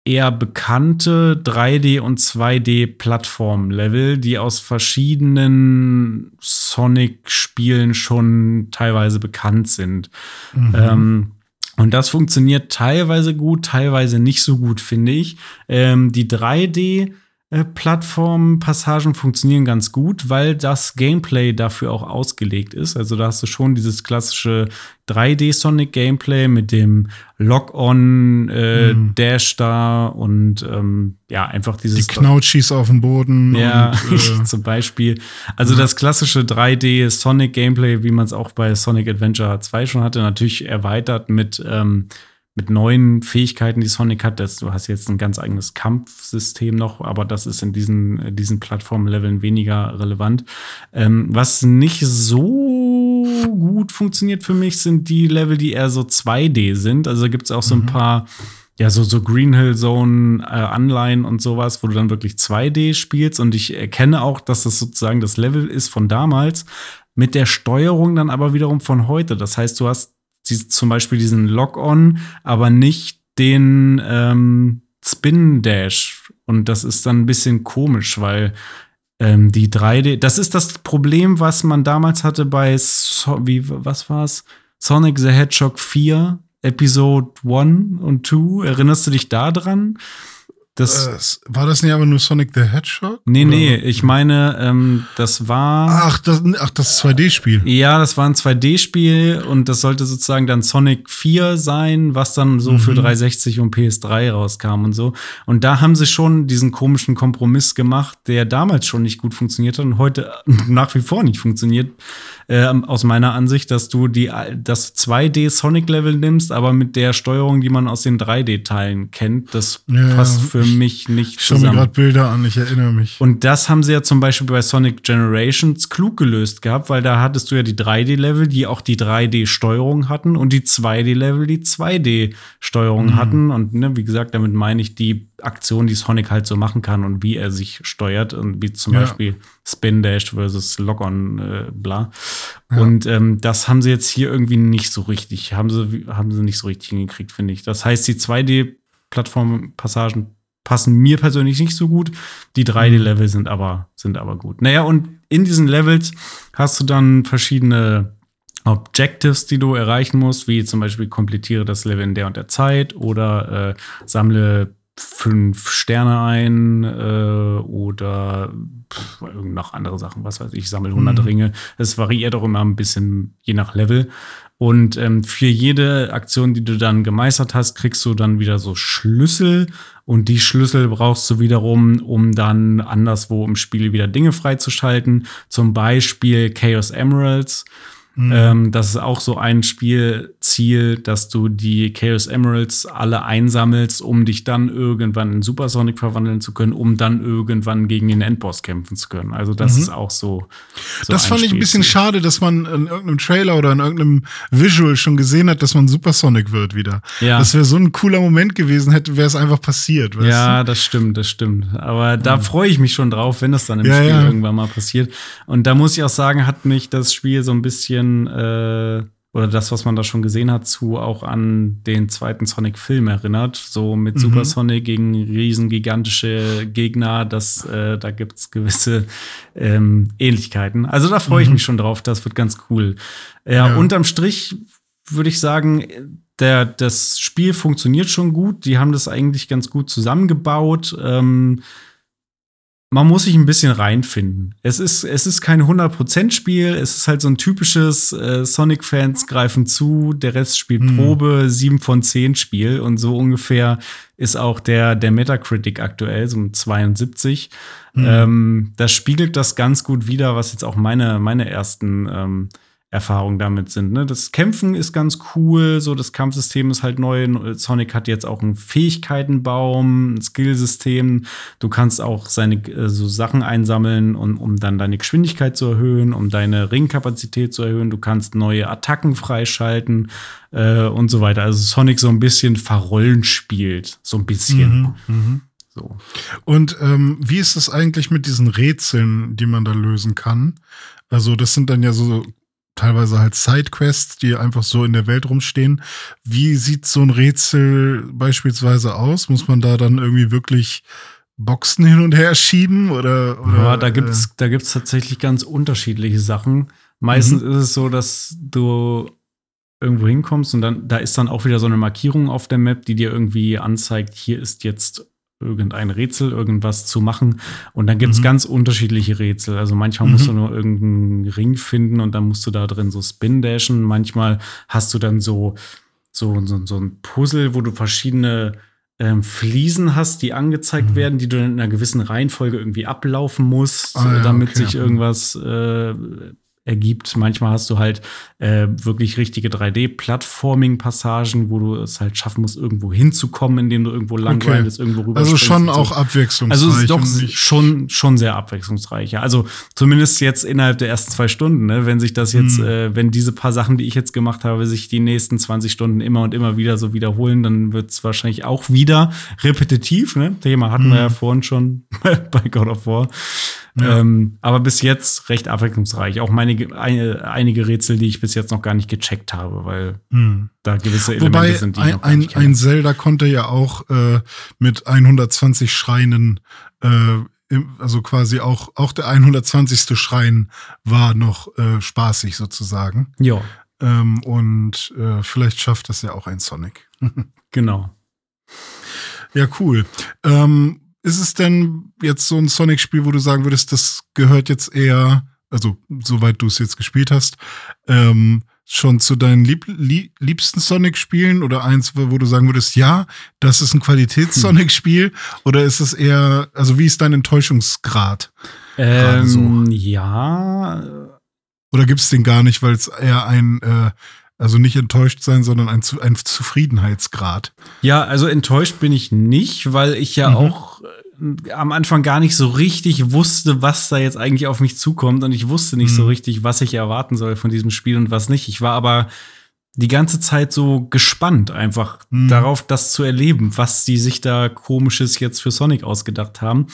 eher bekannte 3D- und 2D-Plattform-Level, die aus verschiedenen Sonic-Spielen schon teilweise bekannt sind. Mhm. Ähm, und das funktioniert teilweise gut, teilweise nicht so gut, finde ich. Ähm, die 3D- äh, Plattformpassagen funktionieren ganz gut, weil das Gameplay dafür auch ausgelegt ist. Also da hast du schon dieses klassische 3D-Sonic-Gameplay mit dem Lock-on, äh, mhm. Dash da und ähm, ja, einfach dieses. Die Knautschis auf dem Boden. Ja, und, äh, zum Beispiel. Also das klassische 3D-Sonic-Gameplay, wie man es auch bei Sonic Adventure 2 schon hatte, natürlich erweitert mit ähm, mit neuen Fähigkeiten, die Sonic hat. Das, du hast jetzt ein ganz eigenes Kampfsystem noch, aber das ist in diesen, diesen Plattformleveln weniger relevant. Ähm, was nicht so gut funktioniert für mich, sind die Level, die eher so 2D sind. Also gibt es auch so ein mhm. paar, ja, so, so Green Hill Zone äh, Anleihen und sowas, wo du dann wirklich 2D spielst. Und ich erkenne auch, dass das sozusagen das Level ist von damals, mit der Steuerung dann aber wiederum von heute. Das heißt, du hast die, zum Beispiel diesen Lock-on, aber nicht den ähm, Spin-Dash. Und das ist dann ein bisschen komisch, weil ähm, die 3D, das ist das Problem, was man damals hatte bei, so wie, was war's? Sonic the Hedgehog 4, Episode 1 und 2. Erinnerst du dich da dran? Das, äh, war das nicht aber nur Sonic the Hedgehog? Nee, oder? nee, ich meine, ähm, das war. Ach, das, ach, das 2D-Spiel. Ja, das war ein 2D-Spiel und das sollte sozusagen dann Sonic 4 sein, was dann so mhm. für 360 und PS3 rauskam und so. Und da haben sie schon diesen komischen Kompromiss gemacht, der damals schon nicht gut funktioniert hat und heute nach wie vor nicht funktioniert äh, aus meiner Ansicht, dass du die, das 2D-Sonic-Level nimmst, aber mit der Steuerung, die man aus den 3D-Teilen kennt. Das ja, passt für mich nicht ich zusammen. Ich schaue mir gerade Bilder an, ich erinnere mich. Und das haben sie ja zum Beispiel bei Sonic Generations klug gelöst gehabt, weil da hattest du ja die 3D-Level, die auch die 3D-Steuerung hatten und die 2D-Level, die 2D-Steuerung mhm. hatten. Und ne, wie gesagt, damit meine ich die Aktion, die Sonic halt so machen kann und wie er sich steuert und wie zum ja. Beispiel Spin Dash versus Lock-on, äh, bla. Ja. Und ähm, das haben sie jetzt hier irgendwie nicht so richtig, haben sie, haben sie nicht so richtig hingekriegt, finde ich. Das heißt, die 2D-Plattform-Passagen passen mir persönlich nicht so gut. Die 3D-Level sind aber, sind aber gut. Naja, und in diesen Levels hast du dann verschiedene Objectives, die du erreichen musst, wie zum Beispiel komplettiere das Level in der und der Zeit oder äh, sammle fünf Sterne ein äh, oder pff, noch andere Sachen, was weiß ich, sammle 100 mhm. Ringe. Es variiert auch immer ein bisschen je nach Level. Und ähm, für jede Aktion, die du dann gemeistert hast, kriegst du dann wieder so Schlüssel. Und die Schlüssel brauchst du wiederum, um dann anderswo im Spiel wieder Dinge freizuschalten. Zum Beispiel Chaos Emeralds. Mhm. Ähm, das ist auch so ein Spielziel, dass du die Chaos Emeralds alle einsammelst, um dich dann irgendwann in Supersonic verwandeln zu können, um dann irgendwann gegen den Endboss kämpfen zu können. Also das mhm. ist auch so. so das fand ich ein bisschen schade, dass man in irgendeinem Trailer oder in irgendeinem Visual schon gesehen hat, dass man Supersonic wird wieder. Ja. Das wäre so ein cooler Moment gewesen, hätte wäre es einfach passiert. ja, du? das stimmt, das stimmt. Aber da mhm. freue ich mich schon drauf, wenn das dann im ja, Spiel ja. irgendwann mal passiert. Und da muss ich auch sagen, hat mich das Spiel so ein bisschen bisschen, äh, oder das, was man da schon gesehen hat, zu auch an den zweiten Sonic-Film erinnert. So mit mhm. Super Sonic gegen riesengigantische Gegner, das, äh, da gibt es gewisse ähm, Ähnlichkeiten. Also da freue ich mhm. mich schon drauf, das wird ganz cool. Ja, ja. unterm Strich würde ich sagen, der, das Spiel funktioniert schon gut. Die haben das eigentlich ganz gut zusammengebaut. Ähm, man muss sich ein bisschen reinfinden. Es ist, es ist kein 100%-Spiel. Es ist halt so ein typisches äh, Sonic-Fans greifen zu, der Rest spielt Hm. Probe, 7 von 10 Spiel. Und so ungefähr ist auch der, der Metacritic aktuell, so ein 72. Hm. Ähm, das spiegelt das ganz gut wider, was jetzt auch meine, meine ersten ähm, Erfahrungen damit sind. Ne? Das Kämpfen ist ganz cool, so das Kampfsystem ist halt neu. Sonic hat jetzt auch einen Fähigkeitenbaum, ein Skillsystem. Du kannst auch seine äh, so Sachen einsammeln, um, um dann deine Geschwindigkeit zu erhöhen, um deine Ringkapazität zu erhöhen. Du kannst neue Attacken freischalten äh, und so weiter. Also Sonic so ein bisschen verrollen spielt, so ein bisschen. Mhm, mhm. So. Und ähm, wie ist es eigentlich mit diesen Rätseln, die man da lösen kann? Also, das sind dann ja so teilweise halt Sidequests, die einfach so in der Welt rumstehen. Wie sieht so ein Rätsel beispielsweise aus? Muss man da dann irgendwie wirklich Boxen hin und her schieben oder, oder Ja, da gibt's, da gibt's tatsächlich ganz unterschiedliche Sachen. Meistens ist es so, dass du irgendwo hinkommst und dann, da ist dann auch wieder so eine Markierung auf der Map, die dir irgendwie anzeigt, hier ist jetzt irgendein Rätsel, irgendwas zu machen. Und dann gibt's Mhm. ganz unterschiedliche Rätsel. Also manchmal musst du Mhm. nur irgendeinen Ring finden und dann musst du da drin so Spin dashen. Manchmal hast du dann so, so, so, so ein Puzzle, wo du verschiedene ähm, Fliesen hast, die angezeigt Mhm. werden, die du in einer gewissen Reihenfolge irgendwie ablaufen musst, Ah, ja, damit okay. sich irgendwas äh, ergibt. Manchmal hast du halt äh, wirklich richtige 3D-Plattforming-Passagen, wo du es halt schaffen musst, irgendwo hinzukommen, indem du irgendwo lang Okay. irgendwo rüber Also schon und so. auch abwechslungsreich. Also es ist doch schon, schon sehr abwechslungsreich. Ja. Also zumindest jetzt innerhalb der ersten zwei Stunden, ne? wenn sich das jetzt, Hm. äh, wenn diese paar Sachen, die ich jetzt gemacht habe, sich die nächsten 20 Stunden immer und immer wieder so wiederholen, dann wird es wahrscheinlich auch wieder repetitiv. Ne? Thema hatten wir Hm. ja vorhin schon bei God of War. Ja. Ähm, aber bis jetzt recht abwechslungsreich. Auch meine, eine, einige Rätsel, die ich bis jetzt noch gar nicht gecheckt habe, weil Hm. da gewisse Elemente Wobei sind, die ich ein, noch gar ein, nicht kenne. ein Zelda konnte ja auch äh, mit 120 Schreinen, äh, also quasi auch, auch der 120. Schrein war noch äh, spaßig sozusagen. ja, Ähm, und äh, vielleicht schafft das ja auch ein Sonic. genau. Ja, cool. Ähm, ist es denn jetzt so ein Sonic-Spiel, wo du sagen würdest, das gehört jetzt eher, also soweit du es jetzt gespielt hast, ähm, schon zu deinen lieb lieb liebsten Sonic-Spielen oder eins, wo du sagen würdest, ja, das ist ein Qualitäts-Sonic-Spiel? Oder ist es eher, also wie ist dein Enttäuschungsgrad? Ähm, so. Ja, Oder gibt es den gar nicht, weil es eher ein, äh, also nicht enttäuscht sein, sondern ein, ein Zufriedenheitsgrad? Ja, also enttäuscht bin ich nicht, weil ich ja Mhm. auch äh, am Anfang gar nicht so richtig wusste, was da jetzt eigentlich auf mich zukommt und ich wusste nicht so Mhm. richtig, was ich erwarten soll von diesem Spiel und was nicht. Ich war aber die ganze Zeit so gespannt einfach Mhm. darauf, das zu erleben, was die sich da komisches jetzt für Sonic ausgedacht haben.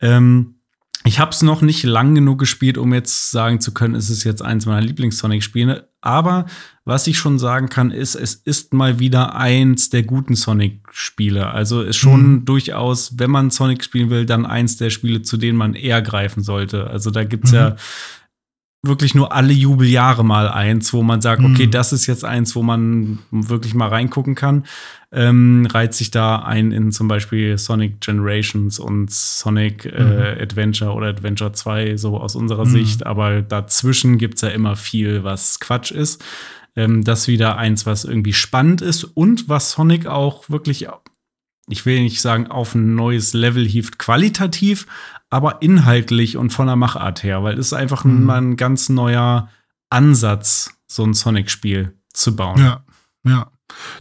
Ähm, ich habe es noch nicht lang genug gespielt, um jetzt sagen zu können, es ist jetzt eins meiner Lieblings-Sonic-Spiele. Aber was ich schon sagen kann, ist, es ist mal wieder eins der guten Sonic-Spiele. Also ist schon Mhm. durchaus, wenn man Sonic spielen will, dann eins der Spiele, zu denen man eher greifen sollte. Also da gibt's Mhm. ja wirklich nur alle Jubeljahre mal eins, wo man sagt, Mhm. okay, das ist jetzt eins, wo man wirklich mal reingucken kann. Ähm, reiht sich da ein in zum Beispiel Sonic Generations und Sonic äh, Adventure oder Adventure 2, so aus unserer Mhm. Sicht. Aber dazwischen gibt's ja immer viel, was Quatsch ist. Ähm, das wieder eins, was irgendwie spannend ist und was Sonic auch wirklich, ich will nicht sagen, auf ein neues Level hieft, qualitativ, aber inhaltlich und von der Machart her, weil es ist einfach Mhm. mal ein ganz neuer Ansatz, so ein Sonic-Spiel zu bauen. Ja, ja.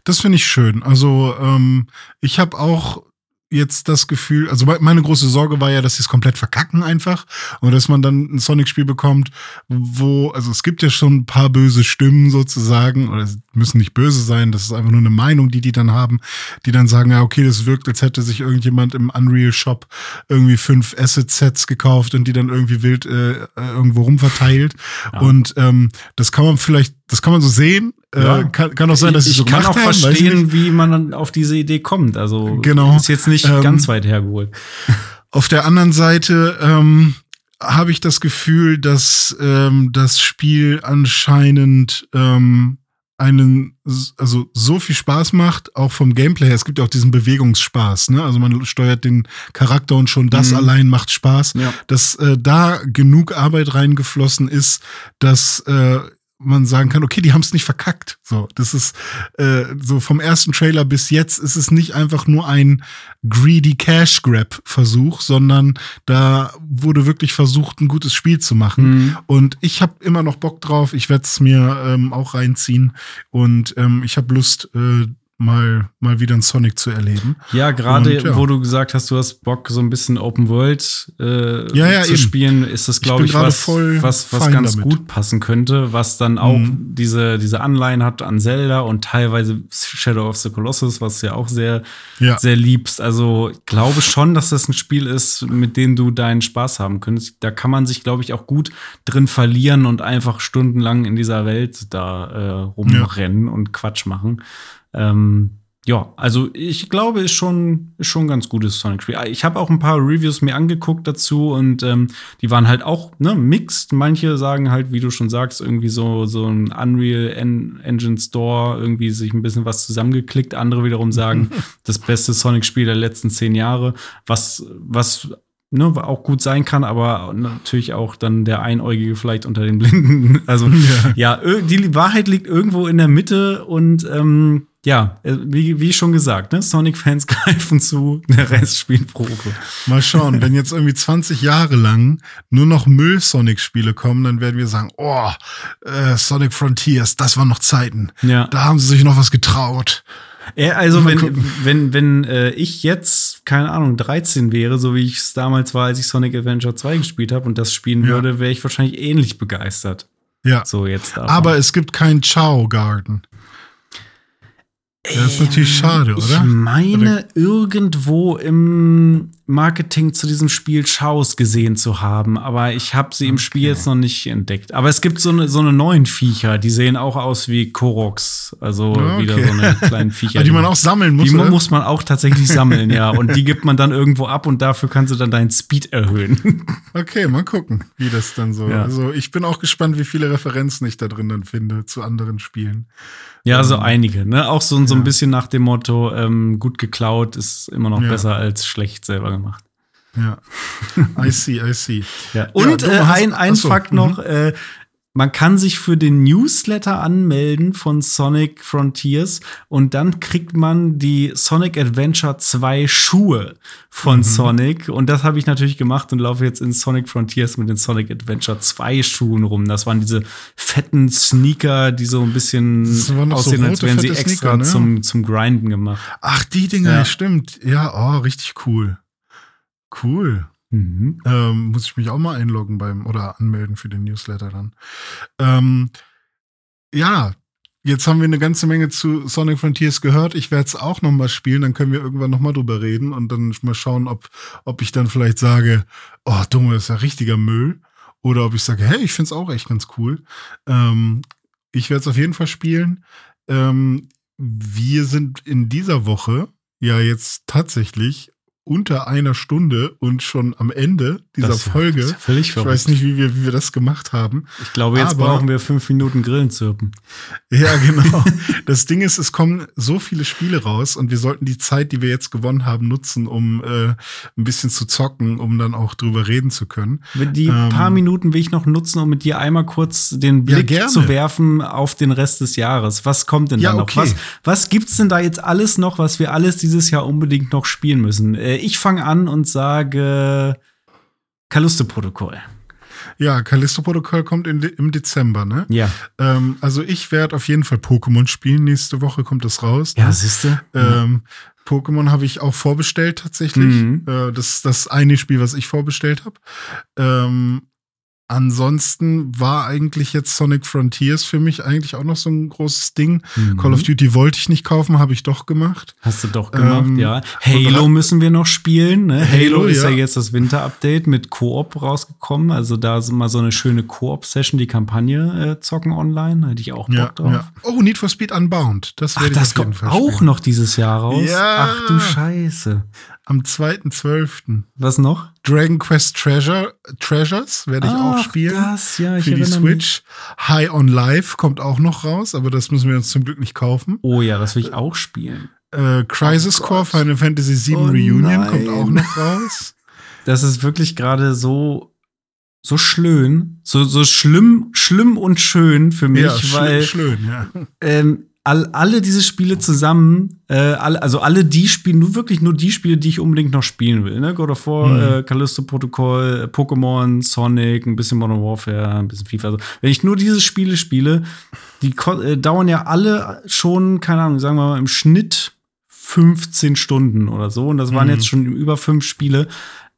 Das finde ich schön. Also ähm, ich habe auch jetzt das Gefühl, also me- meine große Sorge war ja, dass sie es komplett verkacken einfach und dass man dann ein Sonic-Spiel bekommt, wo, also es gibt ja schon ein paar böse Stimmen sozusagen, oder es müssen nicht böse sein, das ist einfach nur eine Meinung, die die dann haben, die dann sagen, ja, okay, das wirkt, als hätte sich irgendjemand im Unreal Shop irgendwie fünf Asset-Sets gekauft und die dann irgendwie wild äh, äh, irgendwo rumverteilt. Ja. Und ähm, das kann man vielleicht, das kann man so sehen. Ja. Äh, kann, kann auch sein, dass sie ich so kann gemacht auch haben, ich verstehen, wie man dann auf diese Idee kommt. Also Genau. ist jetzt nicht Ähm, ganz weit hergeholt. Auf der anderen Seite ähm, habe ich das Gefühl, dass ähm, das Spiel anscheinend ähm, einen, also so viel Spaß macht, auch vom Gameplay her. Es gibt ja auch diesen Bewegungsspaß, ne? Also man steuert den Charakter und schon das Mhm. allein macht Spaß. Ja. Dass äh, da genug Arbeit reingeflossen ist, dass äh, man sagen kann, okay, die haben es nicht verkackt. So, das ist äh, so vom ersten Trailer bis jetzt ist es nicht einfach nur ein greedy Cash Grab Versuch, sondern da wurde wirklich versucht, ein gutes Spiel zu machen. Mhm. Und ich habe immer noch Bock drauf. Ich werde es mir ähm, auch reinziehen und ähm, ich habe Lust, äh, mal mal wieder ein Sonic zu erleben. Ja, gerade ja. wo du gesagt hast, du hast Bock, so ein bisschen Open World äh, Ja, ja, zu eben. spielen, ist das, Ich glaube ich, gerade was, was, was ganz damit. gut passen könnte, was dann auch Mhm. diese, diese Anleihen hat an Zelda und teilweise Shadow of the Colossus, was du ja auch sehr, sehr liebst. Also ich glaube schon, dass das ein Spiel ist, mit dem du deinen Spaß haben könntest. Da kann man sich, glaube ich, auch gut drin verlieren und einfach stundenlang in dieser Welt da äh, rumrennen und Quatsch machen. Ähm, ja, also ich glaube, ist schon, ist schon ein ganz gutes Sonic-Spiel. Ich habe auch ein paar Reviews mir angeguckt dazu und ähm, die waren halt auch ne, mixed. Manche sagen halt, wie du schon sagst, irgendwie so, so ein Unreal En Engine Store, irgendwie sich ein bisschen was zusammengeklickt. Andere wiederum sagen, das beste Sonic-Spiel der letzten zehn Jahre, was, was ne, auch gut sein kann, aber natürlich auch dann der Einäugige vielleicht unter den Blinden. Also ja, ir- die Wahrheit liegt irgendwo in der Mitte und ähm, ja, äh, wie, wie schon gesagt, ne, Sonic-Fans greifen zu, der Rest spielt Probe. Mal schauen, wenn jetzt irgendwie 20 Jahre lang nur noch Müll-Sonic-Spiele kommen, dann werden wir sagen, oh, äh, Sonic Frontiers, das waren noch Zeiten. Ja. Da haben sie sich noch was getraut. Äh, Also wenn, gucken. wenn, wenn äh, ich jetzt, keine Ahnung, 13 wäre, so wie ich es damals war, als ich Sonic Adventure 2 gespielt habe und das spielen Ja. würde, wäre ich wahrscheinlich ähnlich begeistert. Ja. So jetzt davon. Aber es gibt keinen Chow Garden. Das ist natürlich schade, Ich oder? meine, irgendwo im Marketing zu diesem Spiel Schaus gesehen zu haben, aber ich habe sie im Spiel jetzt noch nicht entdeckt. Aber es gibt so eine, so eine neuen Viecher, die sehen auch aus wie Koroks. Also okay. wieder so eine kleinen Viecher. Ah, die man auch sammeln muss, Die oder? muss man auch tatsächlich sammeln, ja. Und die gibt man dann irgendwo ab und dafür kannst du dann deinen Speed erhöhen. Okay, mal gucken, wie das dann so. Ja. Also ich bin auch gespannt, wie viele Referenzen ich da drin dann finde zu anderen Spielen. ja, so Ähm, einige, ne? Auch so, so ein ja. bisschen nach dem Motto, ähm, gut geklaut ist immer noch Ja. besser als schlecht selber gemacht. Ja. I see, I see. Ja. Und du äh, ein, ein achso, Fakt mhm. noch, äh, man kann sich für den Newsletter anmelden von Sonic Frontiers und dann kriegt man die Sonic Adventure 2 Schuhe von Mhm. Sonic. Und das habe ich natürlich gemacht und laufe jetzt in Sonic Frontiers mit den Sonic Adventure 2 Schuhen rum. Das waren diese fetten Sneaker, die so ein bisschen doch so aussehen, als wären sie extra Sneaker, ne? zum, zum Grinden gemacht. Ach, die Dinger, Ja. stimmt. Ja, oh, richtig cool. Cool. Mhm. Ähm, muss ich mich auch mal einloggen beim oder anmelden für den Newsletter dann. Ähm, ja, jetzt haben wir eine ganze Menge zu Sonic Frontiers gehört. Ich werde es auch noch mal spielen, dann können wir irgendwann noch mal drüber reden und dann mal schauen, ob, ob ich dann vielleicht sage, oh, dumme, das ist ja richtiger Müll. Oder ob ich sage, hey, ich finde es auch echt ganz cool. Ähm, ich werde es auf jeden Fall spielen. Ähm, wir sind in dieser Woche ja jetzt tatsächlich unter einer Stunde und schon am Ende dieser Das ja- Folge. das ja ich weiß nicht, wie wir, wie wir das gemacht haben. Ich glaube, jetzt Aber- brauchen wir fünf Minuten Grillenzirpen. Ja, genau. das Ding ist, es kommen so viele Spiele raus und wir sollten die Zeit, die wir jetzt gewonnen haben, nutzen, um äh, ein bisschen zu zocken, um dann auch drüber reden zu können. Die Ähm, paar Minuten will ich noch nutzen, um mit dir einmal kurz den Ja, Blick gerne. zu werfen auf den Rest des Jahres. Was kommt denn Ja, da noch? okay. Was, was gibt's denn da jetzt alles noch, was wir alles dieses Jahr unbedingt noch spielen müssen? Äh, ich fange an und sage Callisto-Protokoll. Ja, Callisto-Protokoll kommt in, im Dezember, ne? Ja. Ähm, also ich werde auf jeden Fall Pokémon spielen. Nächste Woche kommt das raus. Ja, ne? siehste. Ähm, Pokémon habe ich auch vorbestellt tatsächlich. Mhm. Äh, das ist das eine Spiel, was ich vorbestellt habe. Ähm, ansonsten war eigentlich jetzt Sonic Frontiers für mich eigentlich auch noch so ein großes Ding. Mhm. Call of Duty wollte ich nicht kaufen, habe ich doch gemacht. Hast du doch gemacht, Ähm, ja. Halo müssen wir noch spielen. Ne? Halo, Halo, ist ja. ja. jetzt das Winter-Update mit Koop rausgekommen. Also da ist mal so eine schöne Koop-Session, die Kampagne äh, zocken online. Hätte ich auch Bock Ja, drauf. ja. Oh, Need for Speed Unbound. Das Ach, das kommt auch noch dieses Jahr raus. Ja. Ach du Scheiße. Am 2.12. Was noch? Dragon Quest Treasure, Treasures werde ich auch Ach, spielen. Das, ja, ich für die erinnere mich. Switch. High on Life kommt auch noch raus, aber das müssen wir uns zum Glück nicht kaufen. Oh ja, das will ich auch spielen. Äh, Crisis Oh Core. Final Fantasy VII Oh Reunion nein. kommt auch noch raus. Das ist wirklich gerade so, so schön, so, so schlimm, schlimm und schön für mich, ja, weil schön, ja. ähm, all, alle diese Spiele zusammen, äh, alle, also alle die Spiele, nur wirklich nur die Spiele, die ich unbedingt noch spielen will. Ne? God of War, Mhm. äh, Callisto Protocol, äh, Pokémon, Sonic, ein bisschen Modern Warfare, ein bisschen FIFA. Also, wenn ich nur diese Spiele spiele, die äh, dauern ja alle schon, keine Ahnung, sagen wir mal im Schnitt 15 Stunden oder so. Und das waren Mhm. jetzt schon über fünf Spiele.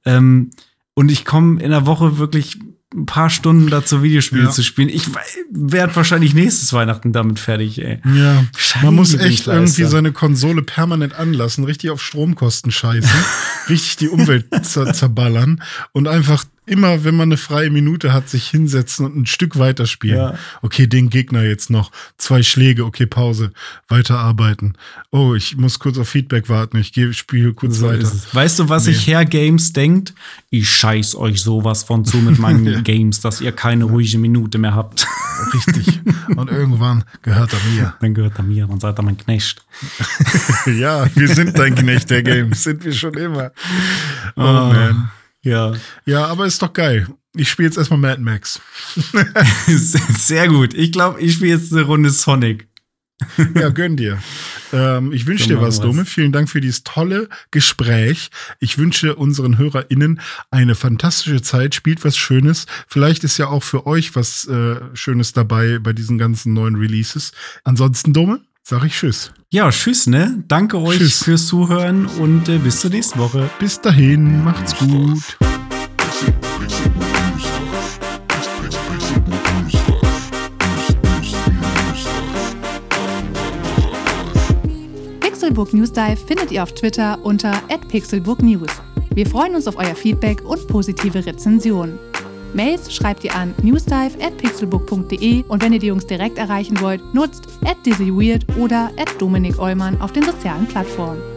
Ähm, und ich komme in der Woche wirklich ein paar Stunden dazu, Videospiele Ja. zu spielen. Ich werde wahrscheinlich nächstes Weihnachten damit fertig, ey. Ja, Scheiße, man muss echt irgendwie seine Konsole permanent anlassen, richtig auf Stromkosten scheißen, richtig die Umwelt zer zerballern und einfach immer, wenn man eine freie Minute hat, sich hinsetzen und ein Stück weiterspielen. Ja. Okay, den Gegner jetzt noch. Zwei Schläge, okay, Pause. Weiterarbeiten. Oh, ich muss kurz auf Feedback warten. Ich gehe, spiele kurz So weiter. Weißt du, was Nee. sich Herr Games denkt? Ich scheiß euch sowas von zu mit meinen Ja. Games, dass ihr keine ruhige Minute mehr habt. Richtig. Und irgendwann gehört er mir. Dann gehört er mir und seid er mein Knecht. ja, wir sind dein Knecht der Games. Sind wir schon immer. Oh, Ah. man. Ja. Ja, aber ist doch geil. Ich spiele jetzt erstmal Mad Max. Sehr gut. Ich glaube, ich spiele jetzt eine Runde Sonic. Ja, gönn dir. Ähm, ich wünsche dir was, wir's. Dome. Vielen Dank für dieses tolle Gespräch. Ich wünsche unseren HörerInnen eine fantastische Zeit. Spielt was Schönes. Vielleicht ist ja auch für euch was äh, Schönes dabei bei diesen ganzen neuen Releases. Ansonsten, Dome, sag ich Tschüss. Ja, tschüss, ne? Danke euch Tschüss. fürs Zuhören und äh, bis zur nächsten Woche. Bis dahin, macht's gut. Pixelbook News Dive findet ihr auf Twitter unter @pixelbooknews. Wir freuen uns auf euer Feedback und positive Rezensionen. Mails schreibt ihr an newsdive@pixelbook.de und wenn ihr die Jungs direkt erreichen wollt, nutzt @dizzyweird oder @dominik Eulmann auf den sozialen Plattformen.